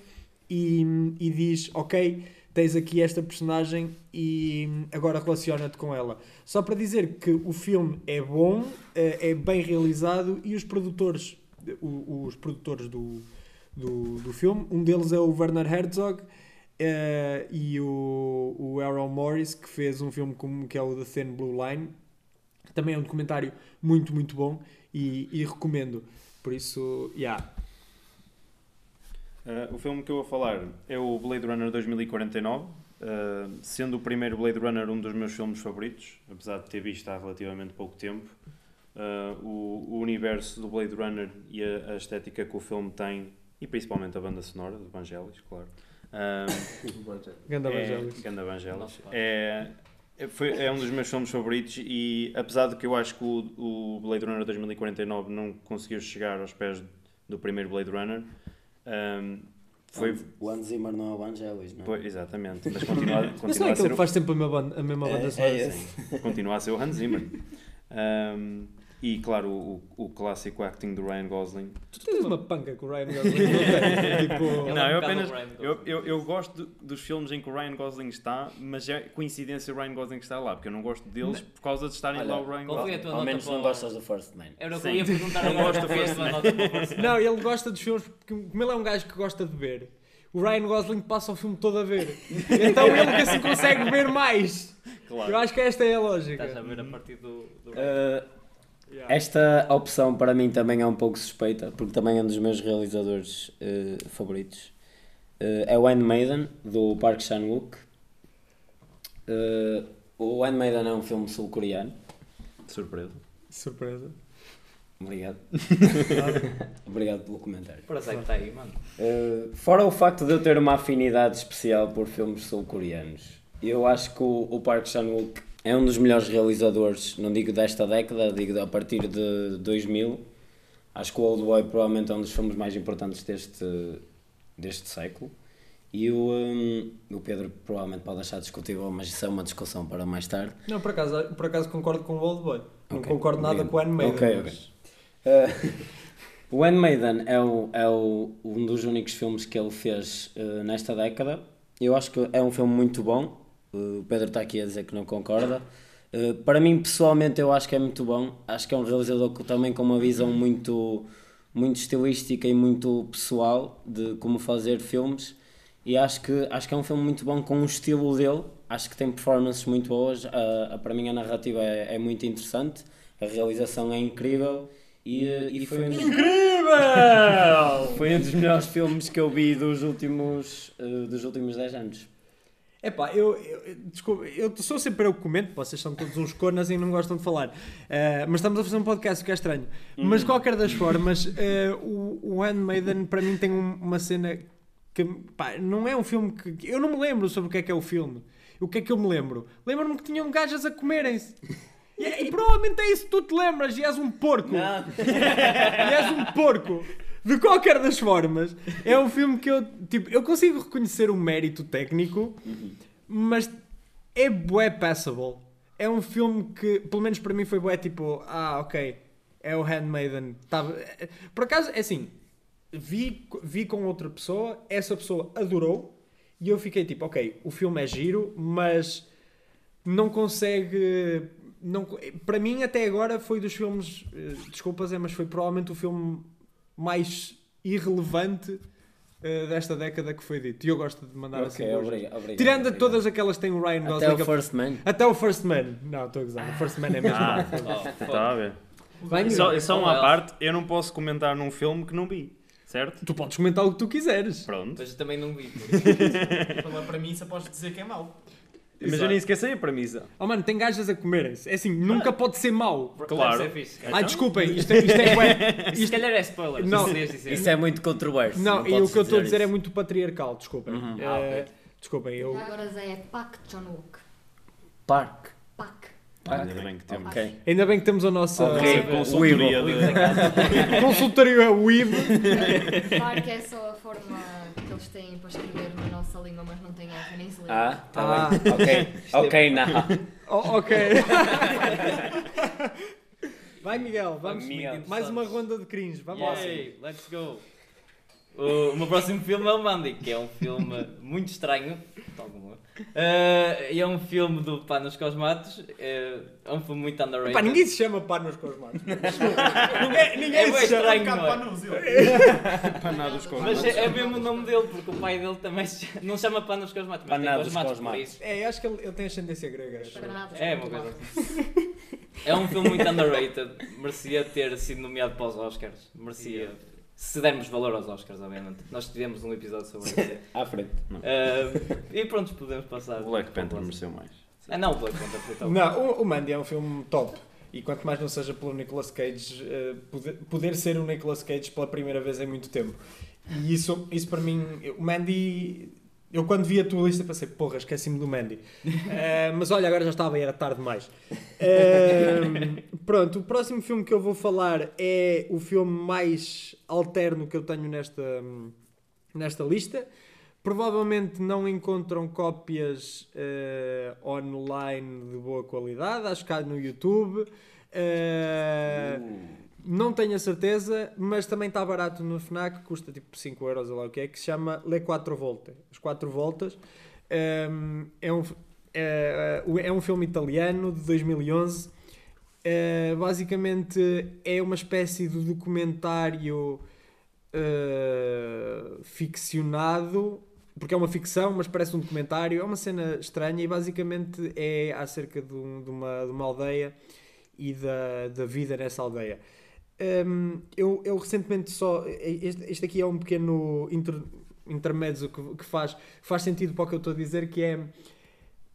e, e diz: Ok, tens aqui esta personagem e agora relaciona-te com ela. Só para dizer que o filme é bom, é é bem realizado e os produtores, os produtores do, do, do filme, um deles é o Werner Herzog. eh, e o, o Errol Morris que fez um filme como, que é o The Thin Blue Line também é um documentário muito muito bom e, e recomendo por isso, yeah. Uh, o filme que eu vou falar é o Blade Runner 2049, uh, sendo o primeiro Blade Runner um dos meus filmes favoritos, apesar de ter visto há relativamente pouco tempo. Uh, o, o universo do Blade Runner e a, a estética que o filme tem, e principalmente a banda sonora do Vangelis, claro. Um, Ganda é, Vangelis. Ganda Vangelis. Nosso pai. É, é, foi, é um dos meus filmes favoritos e apesar de que eu acho que o, o Blade Runner 2049 não conseguiu chegar aos pés do primeiro Blade Runner, um, foi, O Hans Zimmer não é o Vangelis, não é? Pois, exatamente, mas continua, Mas não continua é a aquele ser que o, faz sempre a mesma banda, a mesma banda É, é continua a ser o Hans Zimmer. Um, e claro, o, o clássico acting do Ryan Gosling. Tu tens uma panca com o Ryan Gosling, não tipo... É Não, eu apenas- Eu, Gosling. eu, eu gosto do- dos filmes em que o Ryan Gosling está, mas é coincidência o Ryan Gosling estar lá, porque eu não gosto deles por causa de estarem Olha, lá o Ryan Gosling. Ao menos não gostas do First Man. Era o que eu Sim. ia perguntar Não gosto do a First Man. Não, ele gosta dos filmes porque, como ele é um gajo que gosta de ver, o Ryan Gosling passa o filme todo a ver. Então ele que assim consegue ver mais. Claro. Eu acho que esta é a Estás a lógica. ver a partir do. do... Uh, Yeah. esta opção para mim também é um pouco suspeita, porque também é um dos meus realizadores uh, favoritos. Uh, é o Handmaiden, do Park Chan-wook. Uh, o Handmaiden é um filme sul-coreano. Surpresa. Surpresa. Obrigado. Obrigado pelo comentário. Parece que está aí, mano. Uh, fora o facto de eu ter uma afinidade especial por filmes sul-coreanos, eu acho que o, o Park Chan-wook é um dos melhores realizadores, não digo desta década, digo a partir de 2000. Acho que o Old Boy provavelmente é um dos filmes mais importantes deste, deste século. E o, um, o Pedro provavelmente pode achar discutível, mas isso é uma discussão para mais tarde. Não, por acaso, por acaso concordo com o Old Boy. Não Ok, concordo nada obrigado. com o Animated. Ok, ok. Uh, o Handmaiden é, o, é o, um dos únicos filmes que ele fez uh, nesta década. Eu acho que é um filme muito bom. Uh, o Pedro está aqui a dizer que não concorda. Uh, para mim, pessoalmente, eu acho que é muito bom. Acho que é um realizador que, também com uma visão muito, muito estilística e muito pessoal de como fazer filmes. E acho que, acho que é um filme muito bom com o estilo dele. Acho que tem performances muito boas. A, a- para mim, a narrativa é, é muito interessante. A realização é incrível. E, uh, e foi um dos- Incrível! foi um dos melhores filmes que eu vi dos últimos, eh, dos últimos 10 anos. Epá, eu, eu, eu- desculpa, eu sou sempre eu que comento, vocês são todos uns conas e não gostam de falar. Eh, mas estamos a fazer um podcast, o que é estranho. Mas de qualquer das formas, eh, o, o Handmaiden para mim tem um- uma cena que pá, não é um filme que. Eu não me lembro sobre o que é que é o filme. O que é que eu me lembro? Lembro-me que tinham gajas a comerem-se. E, e provavelmente é isso que tu te lembras e és um porco. e és um porco. De qualquer das formas, é um filme que eu, tipo, eu consigo reconhecer o mérito técnico, mas é bué passable. É um filme que, pelo menos para mim, foi bué tipo, ah, ok, é o Handmaiden. Tava... Por acaso, é assim, vi, vi com outra pessoa, essa pessoa adorou, e eu fiquei tipo, ok, o filme é giro, mas não consegue. Não, para mim, até agora, foi dos filmes. eh, Desculpa, Zé, mas foi provavelmente o filme mais irrelevante eh, desta década que foi dito. E eu gosto de mandar assim. Ok, elogios. obrigado. obrigado, Tirando obrigado. todas aquelas que tem o Ryan Gosling. Até o First Man. até o First Man. Não, estou a gozar. O First Man é mesmo. Ah. Está a ver. Vai, E só, só uma Elsa. parte, eu não posso comentar num filme que não vi, certo? Tu podes comentar o que tu quiseres. Pronto. Mas eu também não vi. Pela premissa, podes dizer que é mau. Mas eu nem esqueci a premissa. Oh mano, tem gajas a comerem-se. É assim, nunca pode ser mau. Claro. Deve ser fixe. Ai, desculpem, isto é, isto é bué- Se calhar é spoiler. Não. Não. Isso é muito controverso. Não, e podes o que eu estou a dizer é muito patriarcal, desculpem. Uhum. Eh, Ah, ok. Desculpem, eu. Agora Zé é Pak John Wook. Park. Pak. Ainda bem que temos. Ok. Ainda bem que temos a nossa Ok. Consultoria de... consultoria Weave. Park é só a forma eles têm para escrever na nossa língua, mas não tem F, nem. Ah, tá Ah. bem. Ok. Ok, não. Oh, ok. Vai, Miguel, vamos. Miguel. Mais uma ronda de cringe, vamos lá. Let's go. O, o meu próximo filme é o Mandy, que é um filme muito estranho. tal como eu. Eh, e é um filme do Panos Cosmatos. É, é um filme muito underrated. Pá, ninguém se chama Panos Cosmatos. ninguém ninguém É se chama. estranho, Um não é? com Mas é, é mesmo o nome dele, porque o pai dele também se chama- não se chama Panos Cosmatos, mas Cosmatos, Cosmatos. É, acho que ele, ele tem ascendência grega. É, uma coisa assim. É um filme muito underrated. Merecia ter sido nomeado para os Oscars. Merecia. Se dermos valor aos Oscars, obviamente. Nós tivemos um episódio sobre isso. À frente. Não. Ah, e pronto, podemos passar. O Black Panther mereceu mais. Ah, não, o Black Panther foi top. Não, o, o Mandy é um filme top. E quanto mais não seja pelo Nicolas Cage, eh, poder, poder ser o Nicolas Cage pela primeira vez em muito tempo. E isso, isso para mim, o Mandy. Eu quando vi a tua lista pensei, porra, esqueci-me do Mandy. Eh, mas olha, agora já estava e era tarde demais. Eh, pronto, o próximo filme que eu vou falar é o filme mais alterno que eu tenho nesta, nesta lista. Provavelmente não encontram cópias eh, online de boa qualidade, acho que há no YouTube. Eh, Não tenho a certeza, mas também está barato no FNAC, custa tipo 5 euros ou lá o que é, que se chama Le 4 Volte. As 4 voltas. Um, é, um, é, é um filme italiano de 2011. Uh, basicamente é uma espécie de documentário uh, ficcionado, porque é uma ficção, mas parece um documentário. É uma cena estranha e basicamente é acerca de, um- de uma, de uma aldeia e da, da vida nessa aldeia. Um, eu, eu recentemente só. Este, este aqui é um pequeno inter, intermezzo que, que faz, faz sentido para o que eu estou a dizer, que é.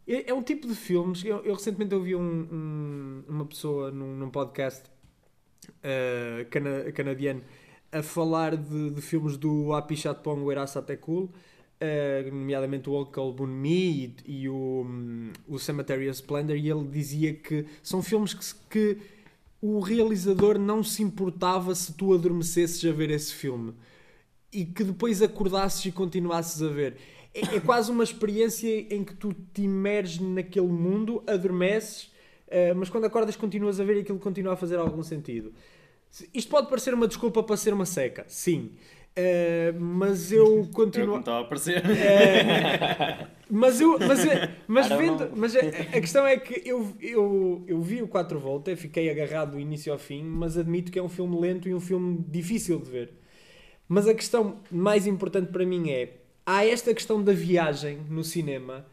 É é um tipo de filmes. Eu, eu recentemente ouvi um, um- uma pessoa num, num podcast uh, cana- canadiano a falar de, de filmes do Api Chatpong Werasate Cool, uh, nomeadamente o Uncle Boon Me e, e o, hum, o Cemetery of Splendor, e ele dizia que são filmes que, que o realizador não se importava se tu adormecesses a ver esse filme e que depois acordasses e continuasses a ver. É, é quase uma experiência em que tu te imerges naquele mundo, adormeces, eh, mas quando acordas continuas a ver e aquilo continua a fazer algum sentido. Se- Isto pode parecer uma desculpa para ser uma seca, sim. Eh, mas eu Eu continuo. estava a aparecer. É, mas eu, mas, mas vendo, mas a, a questão é que eu, eu, eu vi o 4 Volta, fiquei agarrado do início ao fim, mas admito que é um filme lento e um filme difícil de ver. Mas a questão mais importante para mim é, há esta questão da viagem no cinema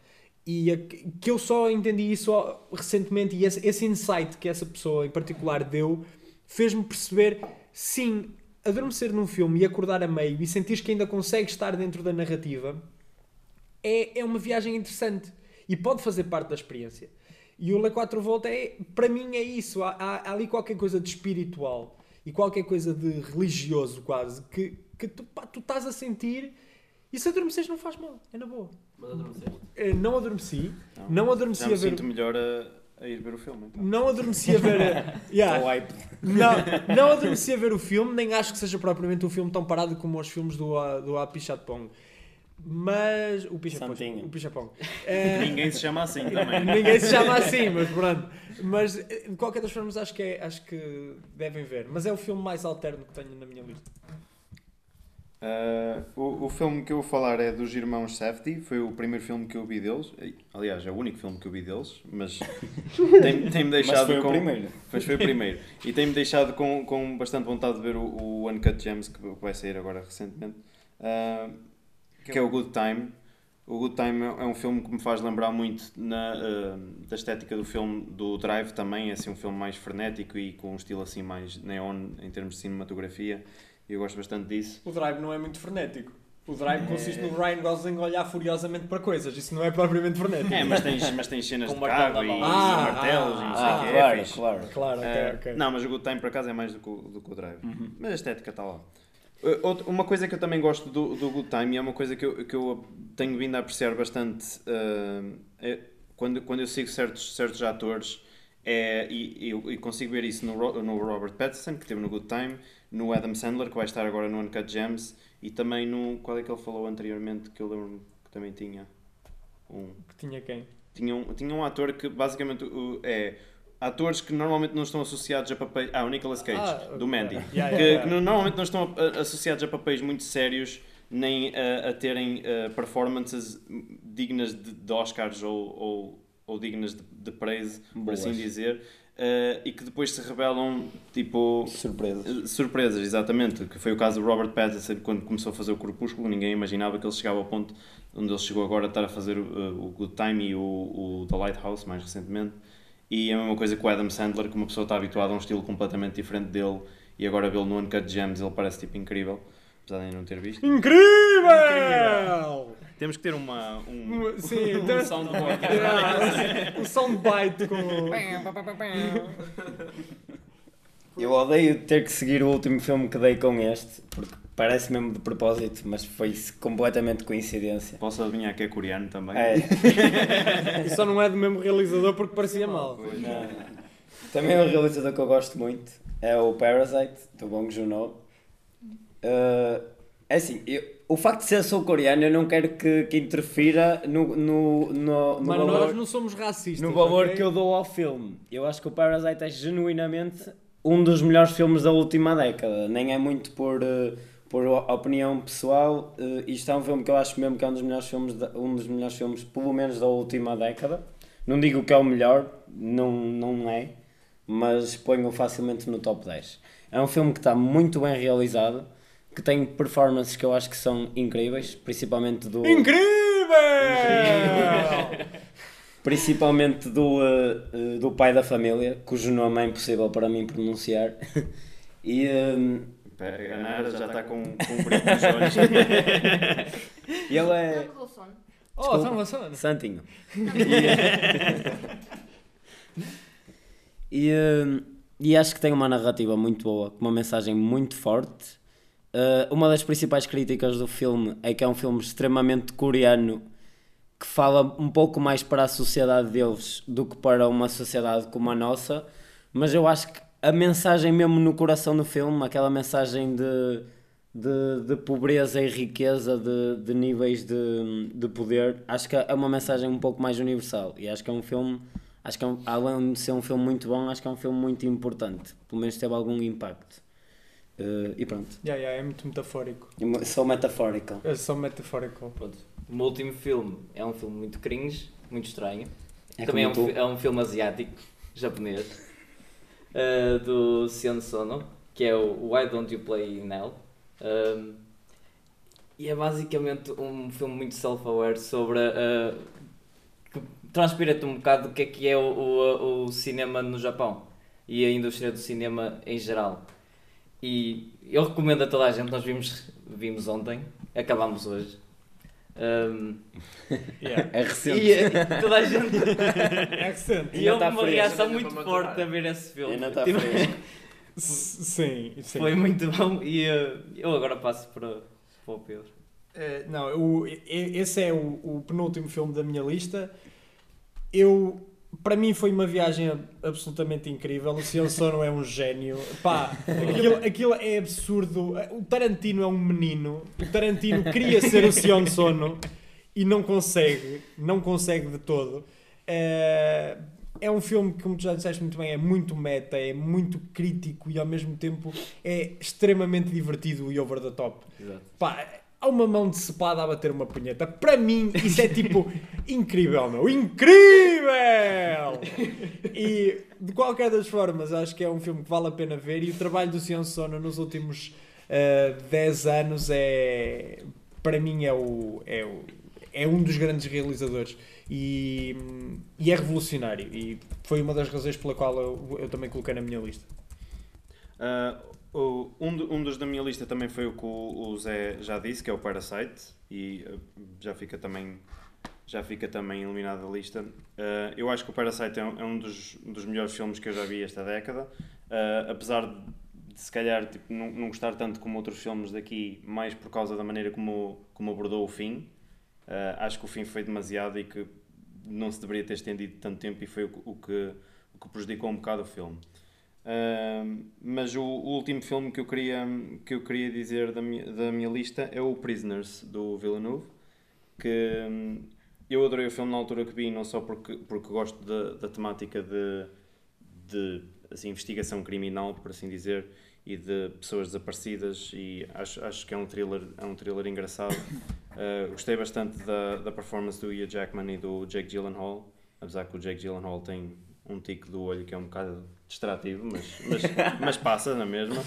e a- que eu só entendi isso recentemente e esse, esse insight que essa pessoa em particular deu fez-me perceber, sim, adormecer num filme e acordar a meio e sentir que ainda consegue estar dentro da narrativa é, é uma viagem interessante e pode fazer parte da experiência. E o Le 4 Volta é, para mim é isso, há, há- há ali qualquer coisa de espiritual e qualquer coisa de religioso quase que, que tu, pá, tu estás a sentir e se adormeceres não faz mal, é na boa. Mas adormeceste. Eh, Não adormeci, não, adormeci Já a me ver. sinto melhor a, a ir ver o filme. Então. Não adormeci a ver. a- Yeah. Não, não adormeci a ver o filme, nem acho que seja propriamente um filme tão parado como os filmes do, do Api Chatpong. Mas. O Pichapong. O Pichapong. Eh, Ninguém se chama assim também. Ninguém se chama assim, mas pronto. Mas eh, de qualquer das formas acho que, é, acho que devem ver. Mas é o filme mais alterno que tenho na minha lista. Uh, o, o filme que eu vou falar é dos Irmãos Safdie, foi o primeiro filme que eu vi deles. Aliás, é o único filme que eu vi deles, mas tem-me tem deixado Mas foi com. o primeiro. Pois foi o primeiro. E tem-me deixado com, com bastante vontade de ver o, o Uncut Gems que vai sair agora recentemente. Uh, que é o Good Time. O Good Time é um filme que me faz lembrar muito na, uh, da estética do filme do Drive também. É assim, um filme mais frenético e com um estilo assim mais neon em termos de cinematografia. E eu gosto bastante disso. O drive não é muito frenético. O drive consiste no Ryan Gosling olhar furiosamente para coisas. Isso não é propriamente frenético. É, mas tens, mas tens cenas Com de carro e. Ah, e martelos e não sei o Ah, que claro, é claro. Claro, ok, Eh, ok. Não, mas o Good Time por acaso é mais do que o, do que o Drive. Mas a estética está lá. Eh, outra- uma coisa que eu também gosto do, do Good Time e é uma coisa que eu, que eu tenho vindo a apreciar bastante eh, é quando, quando eu sigo certos, certos atores é, e, e, e consigo ver isso no, no Robert Pattinson, que teve no Good Time, no Adam Sandler, que vai estar agora no Uncut Gems, e também no. Qual é que ele falou anteriormente que eu lembro que também tinha? Um. Que tinha quem? Tinha um, tinha um ator que basicamente o- é. Atores que normalmente não estão associados a papéis. Ah, o Nicolas Cage, Ah, do Mandy. yeah, yeah, que, yeah. que no- normalmente não estão a- associados a papéis muito sérios, nem a, a terem eh, performances dignas de, de Oscars ou, ou, ou dignas de, de praise, por assim dizer. Eh, e que depois se revelam tipo Surpresa. eh, surpresas, exatamente, que foi o caso do Robert Pattinson quando começou a fazer o Crepúsculo, ninguém imaginava que ele chegava ao ponto onde ele chegou agora a estar a fazer o, o Good Time e o, o The Lighthouse mais recentemente. E é a mesma coisa com o Adam Sandler, que uma pessoa está habituada a um estilo completamente diferente dele e agora vê-lo no Uncut Gems, ele parece tipo incrível, apesar de ainda não ter visto. Incrível! Temos que ter uma um, Sim, um então- soundboard. Yeah, o soundbite com. Eu odeio ter que seguir o último filme que dei com este, porque parece mesmo de propósito, mas foi completamente coincidência. Posso adivinhar que é coreano também? É, E só não é do mesmo realizador porque parecia mal. não. Também é um realizador que eu gosto muito, é o Parasite, do Bong Joon-ho. Uh, é assim, eu- o facto de ser sul-coreano eu não quero que, que interfira no, no, no, no Mano, valor, nós não somos racistas. no valor ok? que eu dou ao filme. Eu acho que o Parasite é genuinamente um dos melhores filmes da última década. Nem é muito por, eh, por opinião pessoal. eh, isto é um filme que eu acho mesmo que é um dos melhores filmes, um dos melhores filmes, pelo menos da última década. Não digo que é o melhor, não, não é, mas ponho facilmente no top 10. É um filme que está muito bem realizado, que tem performances que eu acho que são incríveis, principalmente do. Incrível! Principalmente do, eh, do pai da família, cujo nome é impossível para mim pronunciar. e eh, Pega, a Nara já está com, com um brilho nos olhos. ele é. Oh, Desculpa. são. Santinho. E, eh, e acho que tem uma narrativa muito boa, com uma mensagem muito forte. Eh, uma das principais críticas do filme é que é um filme extremamente coreano que fala um pouco mais para a sociedade deles do que para uma sociedade como a nossa, mas eu acho que a mensagem mesmo no coração do filme, aquela mensagem de, de, de pobreza e riqueza, de, de níveis de, de poder, acho que é uma mensagem um pouco mais universal e acho que é um filme, acho que é um, além de ser um filme muito bom, acho que é um filme muito importante, pelo menos teve algum impacto. Eh, e pronto, Yeah, yeah, é muito metafórico. Eu sou metafórico. É só metafórico. Pronto. O meu último filme é um filme muito cringe, muito estranho. É Também é um, tu. é um filme asiático, japonês, uh, do Sion Sono, que é o Why Don't You Play Now? Um, e é basicamente um filme muito self-aware sobre. Uh, que transpira-te um bocado do que é que é o, o, o cinema no Japão e a indústria do cinema em geral. E eu recomendo a toda a gente, nós vimos, vimos ontem, acabámos hoje. Um, Yeah. É recente. e eh, toda a gente É recente. e houve tá uma fresco. reação muito para forte a ver esse filme. Ainda está Tipo, Sim, sim. Foi muito bom e eh, eu agora passo para, para o Pedro. Eh, não, o- e- esse é o, o penúltimo filme da minha lista. Eu, para mim, foi uma viagem ab- absolutamente incrível. O Sion Sono é um gênio. Pá, aquilo, aquilo é absurdo. O Tarantino é um menino. O Tarantino queria ser o Sion Sono e não consegue. Não consegue de todo. Eh, é um filme que, como tu já disseste muito bem, é muito meta, é muito crítico e ao mesmo tempo é extremamente divertido e over the top. Exato. Pá, há uma mão de cepada a bater uma punheta. Para mim, isso é tipo incrível, meu. Incrível! E de qualquer das formas, acho que é um filme que vale a pena ver. E o trabalho do Sion Sona nos últimos eh, 10 anos é. Para mim, é, o, é, o, é um dos grandes realizadores. E, e é revolucionário. E foi uma das razões pela qual eu, eu também coloquei na minha lista. Ah, o- um, um dos da minha lista também foi o que o, o Zé já disse, que é o Parasite, e ah, já fica também já fica também eliminado da lista. Ah, eu acho que o Parasite é um, é um dos, dos melhores filmes que eu já vi esta década, Ah, apesar de se calhar tipo, não, não gostar tanto como outros filmes daqui, mais por causa da maneira como, como abordou o fim. Ah, acho que o fim foi demasiado e que não se deveria ter estendido tanto tempo e foi o, o que, o que prejudicou um bocado o filme. Mas o, o último filme que eu queria, que eu queria dizer da minha, da minha lista é o Prisoners, do Villeneuve, que hum, eu adorei o filme na altura que vi, não só porque, porque gosto da, da temática de, de assim, investigação criminal, por assim dizer, e de pessoas desaparecidas, e acho, acho que é um thriller, é um thriller engraçado. Ah, gostei bastante da, da performance do Hugh Jackman e do Jake Gyllenhaal, apesar que o Jake Gyllenhaal tem um tique do olho que é um bocado distrativo, mas, mas, mas passa na mesma.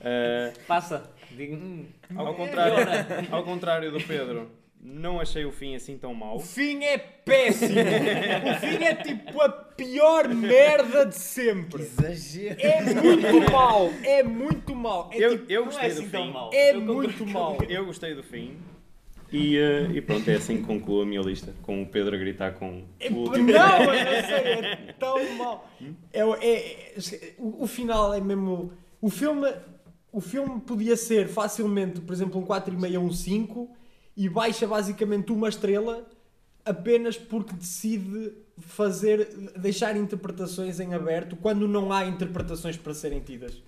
Ah, Passa. Digo, hum, ao, contrário, ao contrário do Pedro, não achei o fim assim tão O mau. fim é péssimo! o fim é tipo a pior merda de sempre! Exagero. É muito mau! É muito mau! É, Eu, tipo, eu não é gostei assim do tão fim. é Eu muito mau! Eu gostei do fim. E, eh, e pronto, é assim que concluo a minha lista, com o Pedro a gritar com É, o não, último. é sério, é tão mau. É, é- é- o, o final é mesmo. O filme, o filme podia ser facilmente, por exemplo, um 4,5 ou um 5 e baixa basicamente uma estrela apenas porque decide fazer, deixar interpretações em aberto quando não há interpretações para serem tidas.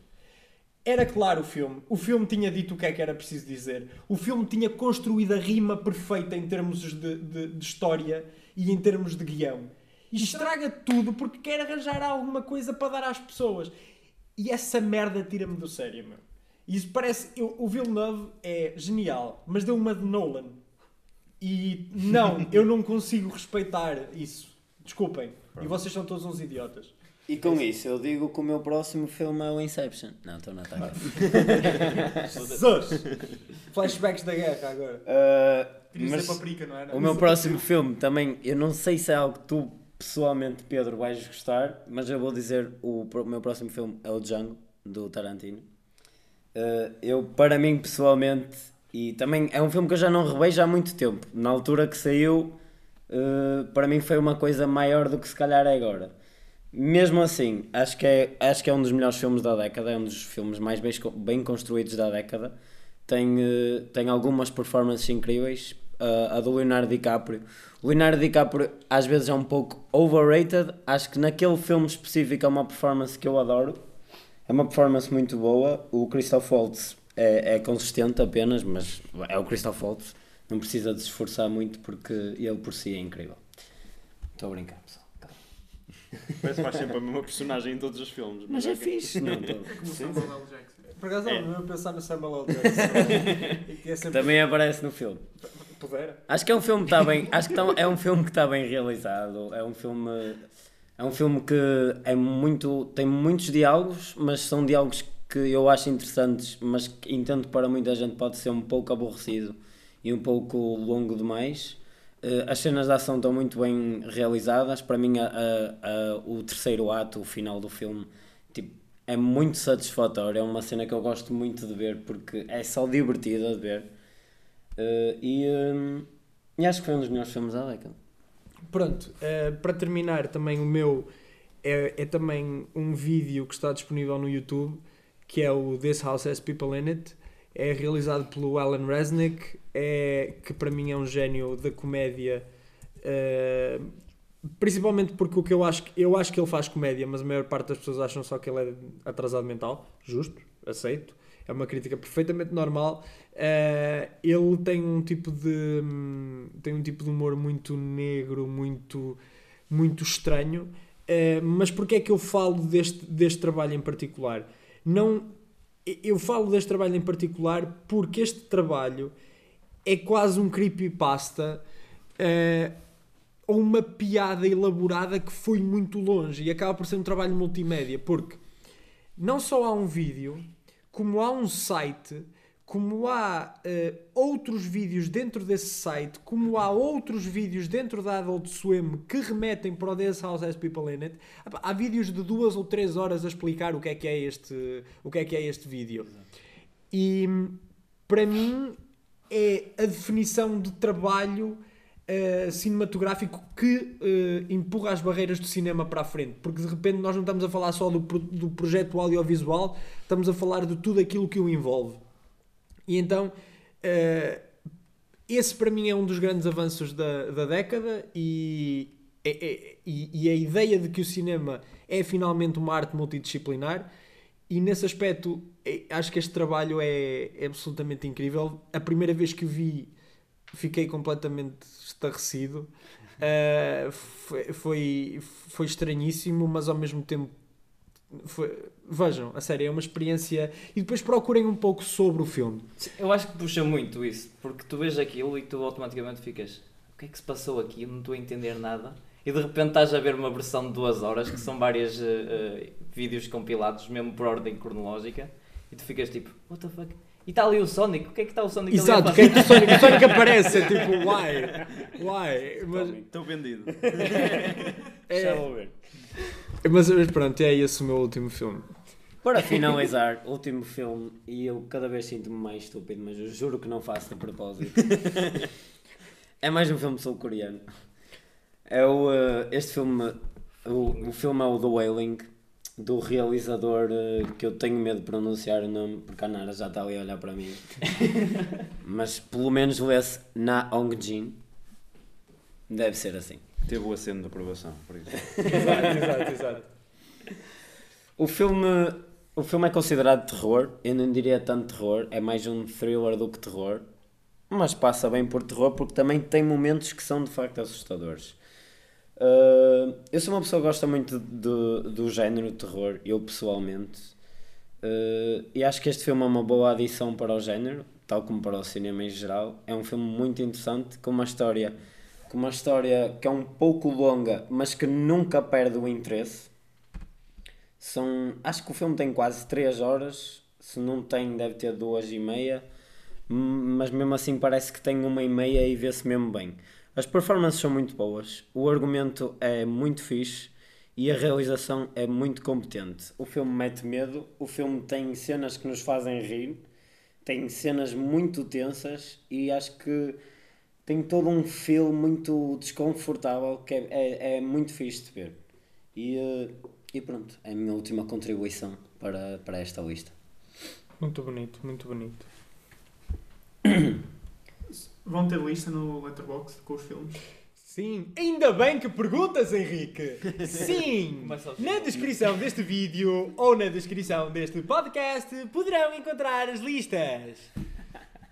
Era claro o filme. O filme tinha dito o que é que era preciso dizer. O filme tinha construído a rima perfeita em termos de, de- de história e em termos de guião. E estraga tudo porque quer arranjar alguma coisa para dar às pessoas. E essa merda tira-me do sério, meu. Isso parece. eu- o Villeneuve é genial, mas deu uma de Nolan. E não, eu não consigo respeitar isso. Desculpem. E vocês são todos uns idiotas. E com isso eu digo que o meu próximo filme é o Inception. Não, estou na ataque. Jesus! Flashbacks da guerra agora. Uh, mas ser paprika, não era? o meu próximo filme também, eu não sei se é algo que tu pessoalmente, Pedro, vais gostar, mas eu vou dizer o, pro- meu próximo filme é o Django, do Tarantino. Uh, eu, para mim, pessoalmente, e também é um filme que eu já não revejo há muito tempo. Na altura que saiu, uh, para mim foi uma coisa maior do que se calhar é agora. Mesmo assim, acho que, é, acho que é um dos melhores filmes da década, é um dos filmes mais bem, bem construídos da década. Tem, eh, tem algumas performances incríveis. eh, a do Leonardo DiCaprio. Leonardo DiCaprio às vezes é um pouco overrated. Acho que naquele filme específico é uma performance que eu adoro. É uma performance muito boa. O Christoph Waltz é, é consistente apenas, mas é o Christoph Waltz. Não precisa de se esforçar muito porque ele por si é incrível. Estou a brincar, pessoal. Parece que faz sempre a mesma personagem em todos os filmes. Mas é ok. fixe. Não, tô- Como Samuel L. Jackson. Por acaso, É. não, eu pensar no Samuel L. Jackson. Que é sempre... Também aparece no filme. Pudera. Acho que é um filme que está bem, acho que tá- é um filme que está bem realizado. É um filme é um filme que é muito tem muitos diálogos, mas são diálogos que eu acho interessantes, mas que entendo para muita gente pode ser um pouco aborrecido e um pouco longo demais. Eh, As cenas de ação estão muito bem realizadas. Para mim, a- a- a- o terceiro ato, o final do filme, tipo, é muito satisfatório. É uma cena que eu gosto muito de ver porque é só divertida de ver. Eh, e, hum, e acho que foi um dos melhores filmes da década. Pronto, eh, para terminar, também o meu é, é também um vídeo que está disponível no YouTube, que é o This House Has People in It. É realizado pelo Alan Resnick, é, que para mim é um gênio da comédia. eh, principalmente porque o que eu acho que eu acho que ele faz comédia, mas a maior parte das pessoas acham só que ele é atrasado mental. Justo, aceito. É uma crítica perfeitamente normal. Eh, ele tem um tipo de hum, tem um tipo de humor muito negro, muito muito estranho Eh, mas porquê é que eu falo deste, deste trabalho em particular? Não, eu falo deste trabalho em particular porque este trabalho é quase um creepypasta eh, ou uma piada elaborada que foi muito longe e acaba por ser um trabalho multimédia, porque não só há um vídeo, como há um site, como há eh, outros vídeos dentro desse site, como há outros vídeos dentro da Adult Swim que remetem para o This House Has People in It. Há vídeos de duas ou três horas a explicar o que é que é este, o que é que é este vídeo. E para mim é a definição de trabalho eh, cinematográfico que eh, empurra as barreiras do cinema para a frente, porque de repente nós não estamos a falar só do, pro- do projeto audiovisual, estamos a falar de tudo aquilo que o envolve. E então, eh, esse para mim é um dos grandes avanços da, da década e, é- é- e, e a ideia de que o cinema é finalmente uma arte multidisciplinar e nesse aspecto é- acho que este trabalho é, é absolutamente incrível. A primeira vez que o vi fiquei completamente estarrecido. Uh, foi, foi, estranhíssimo, mas ao mesmo tempo foi- vejam, a sério, é uma experiência e depois procurem um pouco sobre o filme. Eu acho que puxa muito isso, porque tu vês aquilo e tu automaticamente ficas: o que é que se passou aqui? Eu não estou a entender nada. E de repente estás a ver uma versão de duas horas, que são vários vídeos compilados, mesmo por ordem cronológica, e tu ficas tipo: what the fuck? E está ali o Sonic, o que é que está o Sonic Exato, o ali que a é que o Sonic, o Sonic aparece? É tipo, why? Why? Mas, Estou vendido. é- Já vou ver. mas, mas pronto, é esse o meu último filme. Para finalizar, último filme, e eu cada vez sinto-me mais estúpido, mas eu juro que não faço de propósito. é mais um filme sul-coreano. É o, eh, este filme, o, o filme é o The Wailing, do realizador eh, que eu tenho medo de pronunciar o nome, porque a Nara já está ali a olhar para mim. mas pelo menos lê-se Na Hong Jin. Deve ser assim. Teve o aceno de aprovação, por isso. Exato, exato, exato. O filme, o filme é considerado terror, eu não diria tanto terror, é mais um thriller do que terror, mas passa bem por terror porque também tem momentos que são de facto assustadores. Uh, eu sou uma pessoa que gosta muito de- do género terror, eu pessoalmente, Uh, e acho que este filme é uma boa adição para o género, tal como para o cinema em geral. É um filme muito interessante, com uma história, com uma história que é um pouco longa, mas que nunca perde o interesse. São, acho que o filme tem quase 3 horas, se não tem deve ter duas e meia, m- mas mesmo assim parece que tem uma e meia e vê-se mesmo bem. As performances são muito boas, o argumento é muito fixe e a realização é muito competente. O filme mete medo, o filme tem cenas que nos fazem rir, tem cenas muito tensas e acho que tem todo um feel muito desconfortável que é, é, é muito fixe de ver. E, eh, e pronto, é a minha última contribuição para, para esta lista. Muito bonito, muito bonito. Vão ter lista no Letterboxd com os filmes? Sim, ainda bem que perguntas, Henrique. Sim, na descrição deste vídeo ou na descrição deste podcast poderão encontrar as listas.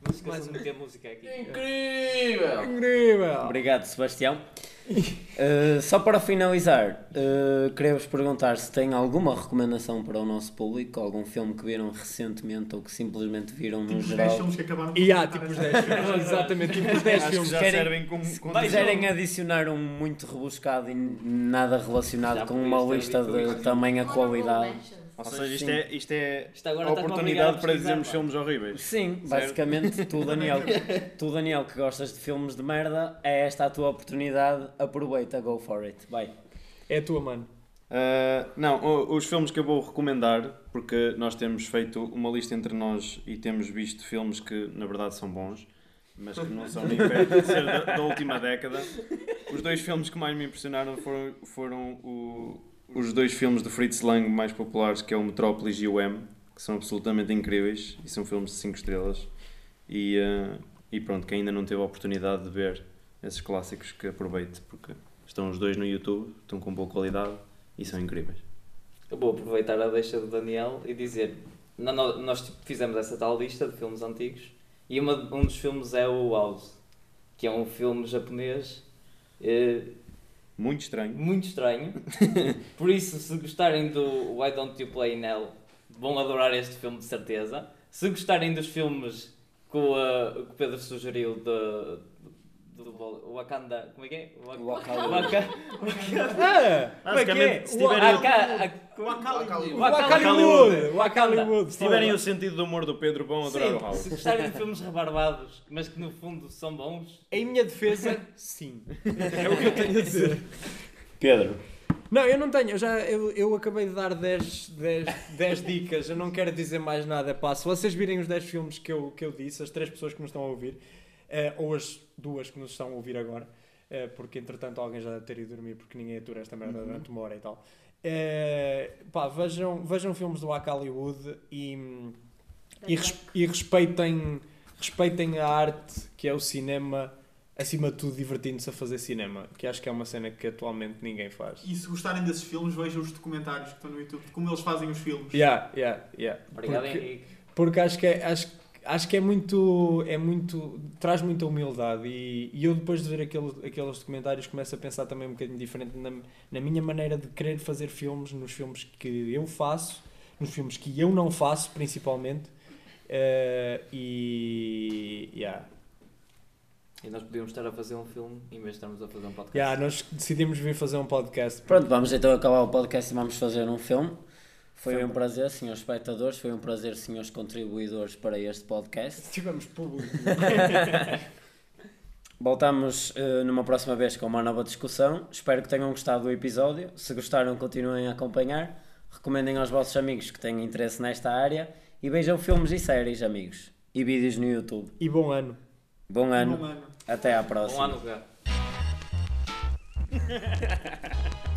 Não se esqueçam de meter música aqui. Incrível! Incrível. Obrigado, Sebastião. Uh, só para finalizar, uh, queria-vos perguntar se têm alguma recomendação para o nosso público, algum filme que viram recentemente ou que simplesmente viram no Tipo os 10 geral. filmes que acabaram de E há comentar tipo os esta 10 filmes, exatamente, tipo os 10 Acho que filmes. já Querem- servem como Se condição. quiserem adicionar um muito rebuscado e nada relacionado Já com uma lista de isso. tamanha qualidade. Ou Sim. seja, isto é, isto é Isto agora a oportunidade para dizermos filmes horríveis. Sim, basicamente tu Daniel, tu Daniel que gostas de filmes de merda, é esta a tua oportunidade, aproveita, go for it, vai. É a tua, mano. Uh, não, os filmes que eu vou recomendar, porque nós temos feito uma lista entre nós e temos visto filmes que na verdade são bons, mas que não são nem perto de ser da, da última década. Os dois filmes que mais me impressionaram foram, foram o- os dois filmes de Fritz Lang mais populares, que é o Metrópolis e o M, que são absolutamente incríveis e são filmes de 5 estrelas. E, uh, e pronto, quem ainda não teve a oportunidade de ver esses clássicos, que aproveite, porque estão os dois no YouTube, estão com boa qualidade e são incríveis. Eu vou aproveitar a deixa do Daniel e dizer: nós fizemos essa tal lista de filmes antigos e uma- um dos filmes é o House, que é um filme japonês. eh, Muito estranho. muito estranho. Por isso, se gostarem do Why Don't You Play in Hell, vão adorar este filme de certeza. Se gostarem dos filmes que o, uh, que o Pedro sugeriu de, do Wakanda. Como é que é? Wak- Wakanda. Waka- Ah, como é que é? Basicamente, se tiverem, o- Aka- O Akali. O Wakanda. Hollywood! O Hollywood! se tiverem o sentido do humor do Pedro, vão adorar o House. se gostarem de filmes rebarbados, mas que no fundo são bons, Em minha defesa, sim. É o que eu tenho a dizer. Pedro, Não, eu não tenho. Eu, já, eu, eu acabei de dar 10, 10, 10 dicas. Eu não quero dizer mais nada. Pá, se vocês virem os 10 filmes que eu, que eu disse, as três pessoas que nos estão a ouvir, eh, ou as duas que nos estão a ouvir agora, eh, porque entretanto alguém já deve ter ido dormir porque ninguém atura esta merda durante uma hora e tal. Eh, pá, vejam, vejam filmes do Waka Hollywood e, e, res- e respeitem, respeitem a arte que é o cinema, acima de tudo divertindo-se a fazer cinema, que acho que é uma cena que atualmente ninguém faz. E se gostarem desses filmes, vejam os documentários que estão no YouTube, de como eles fazem os filmes. Yeah, yeah, yeah. obrigado porque, Henrique. porque acho que é, acho, acho que é muito, é muito, traz muita humildade e, e eu depois de ver aquele, aqueles documentários começo a pensar também um bocadinho diferente na, na minha maneira de querer fazer filmes, nos filmes que eu faço, nos filmes que eu não faço principalmente Eh, e yeah. E nós podíamos estar a fazer um filme em vez de estarmos a fazer um podcast. Yeah, nós decidimos vir fazer um podcast. pronto, vamos então acabar o podcast e vamos fazer um filme. Foi um prazer, senhores espectadores, foi um prazer, senhores contribuidores para este podcast. Tivemos público. Voltamos eh, numa próxima vez com uma nova discussão. Espero que tenham gostado do episódio. Se gostaram, continuem a acompanhar. Recomendem aos vossos amigos que têm interesse nesta área e vejam filmes e séries, amigos. E vídeos no YouTube. E bom ano. Bom ano. Bom ano. Até à Um próxima. ano, cara.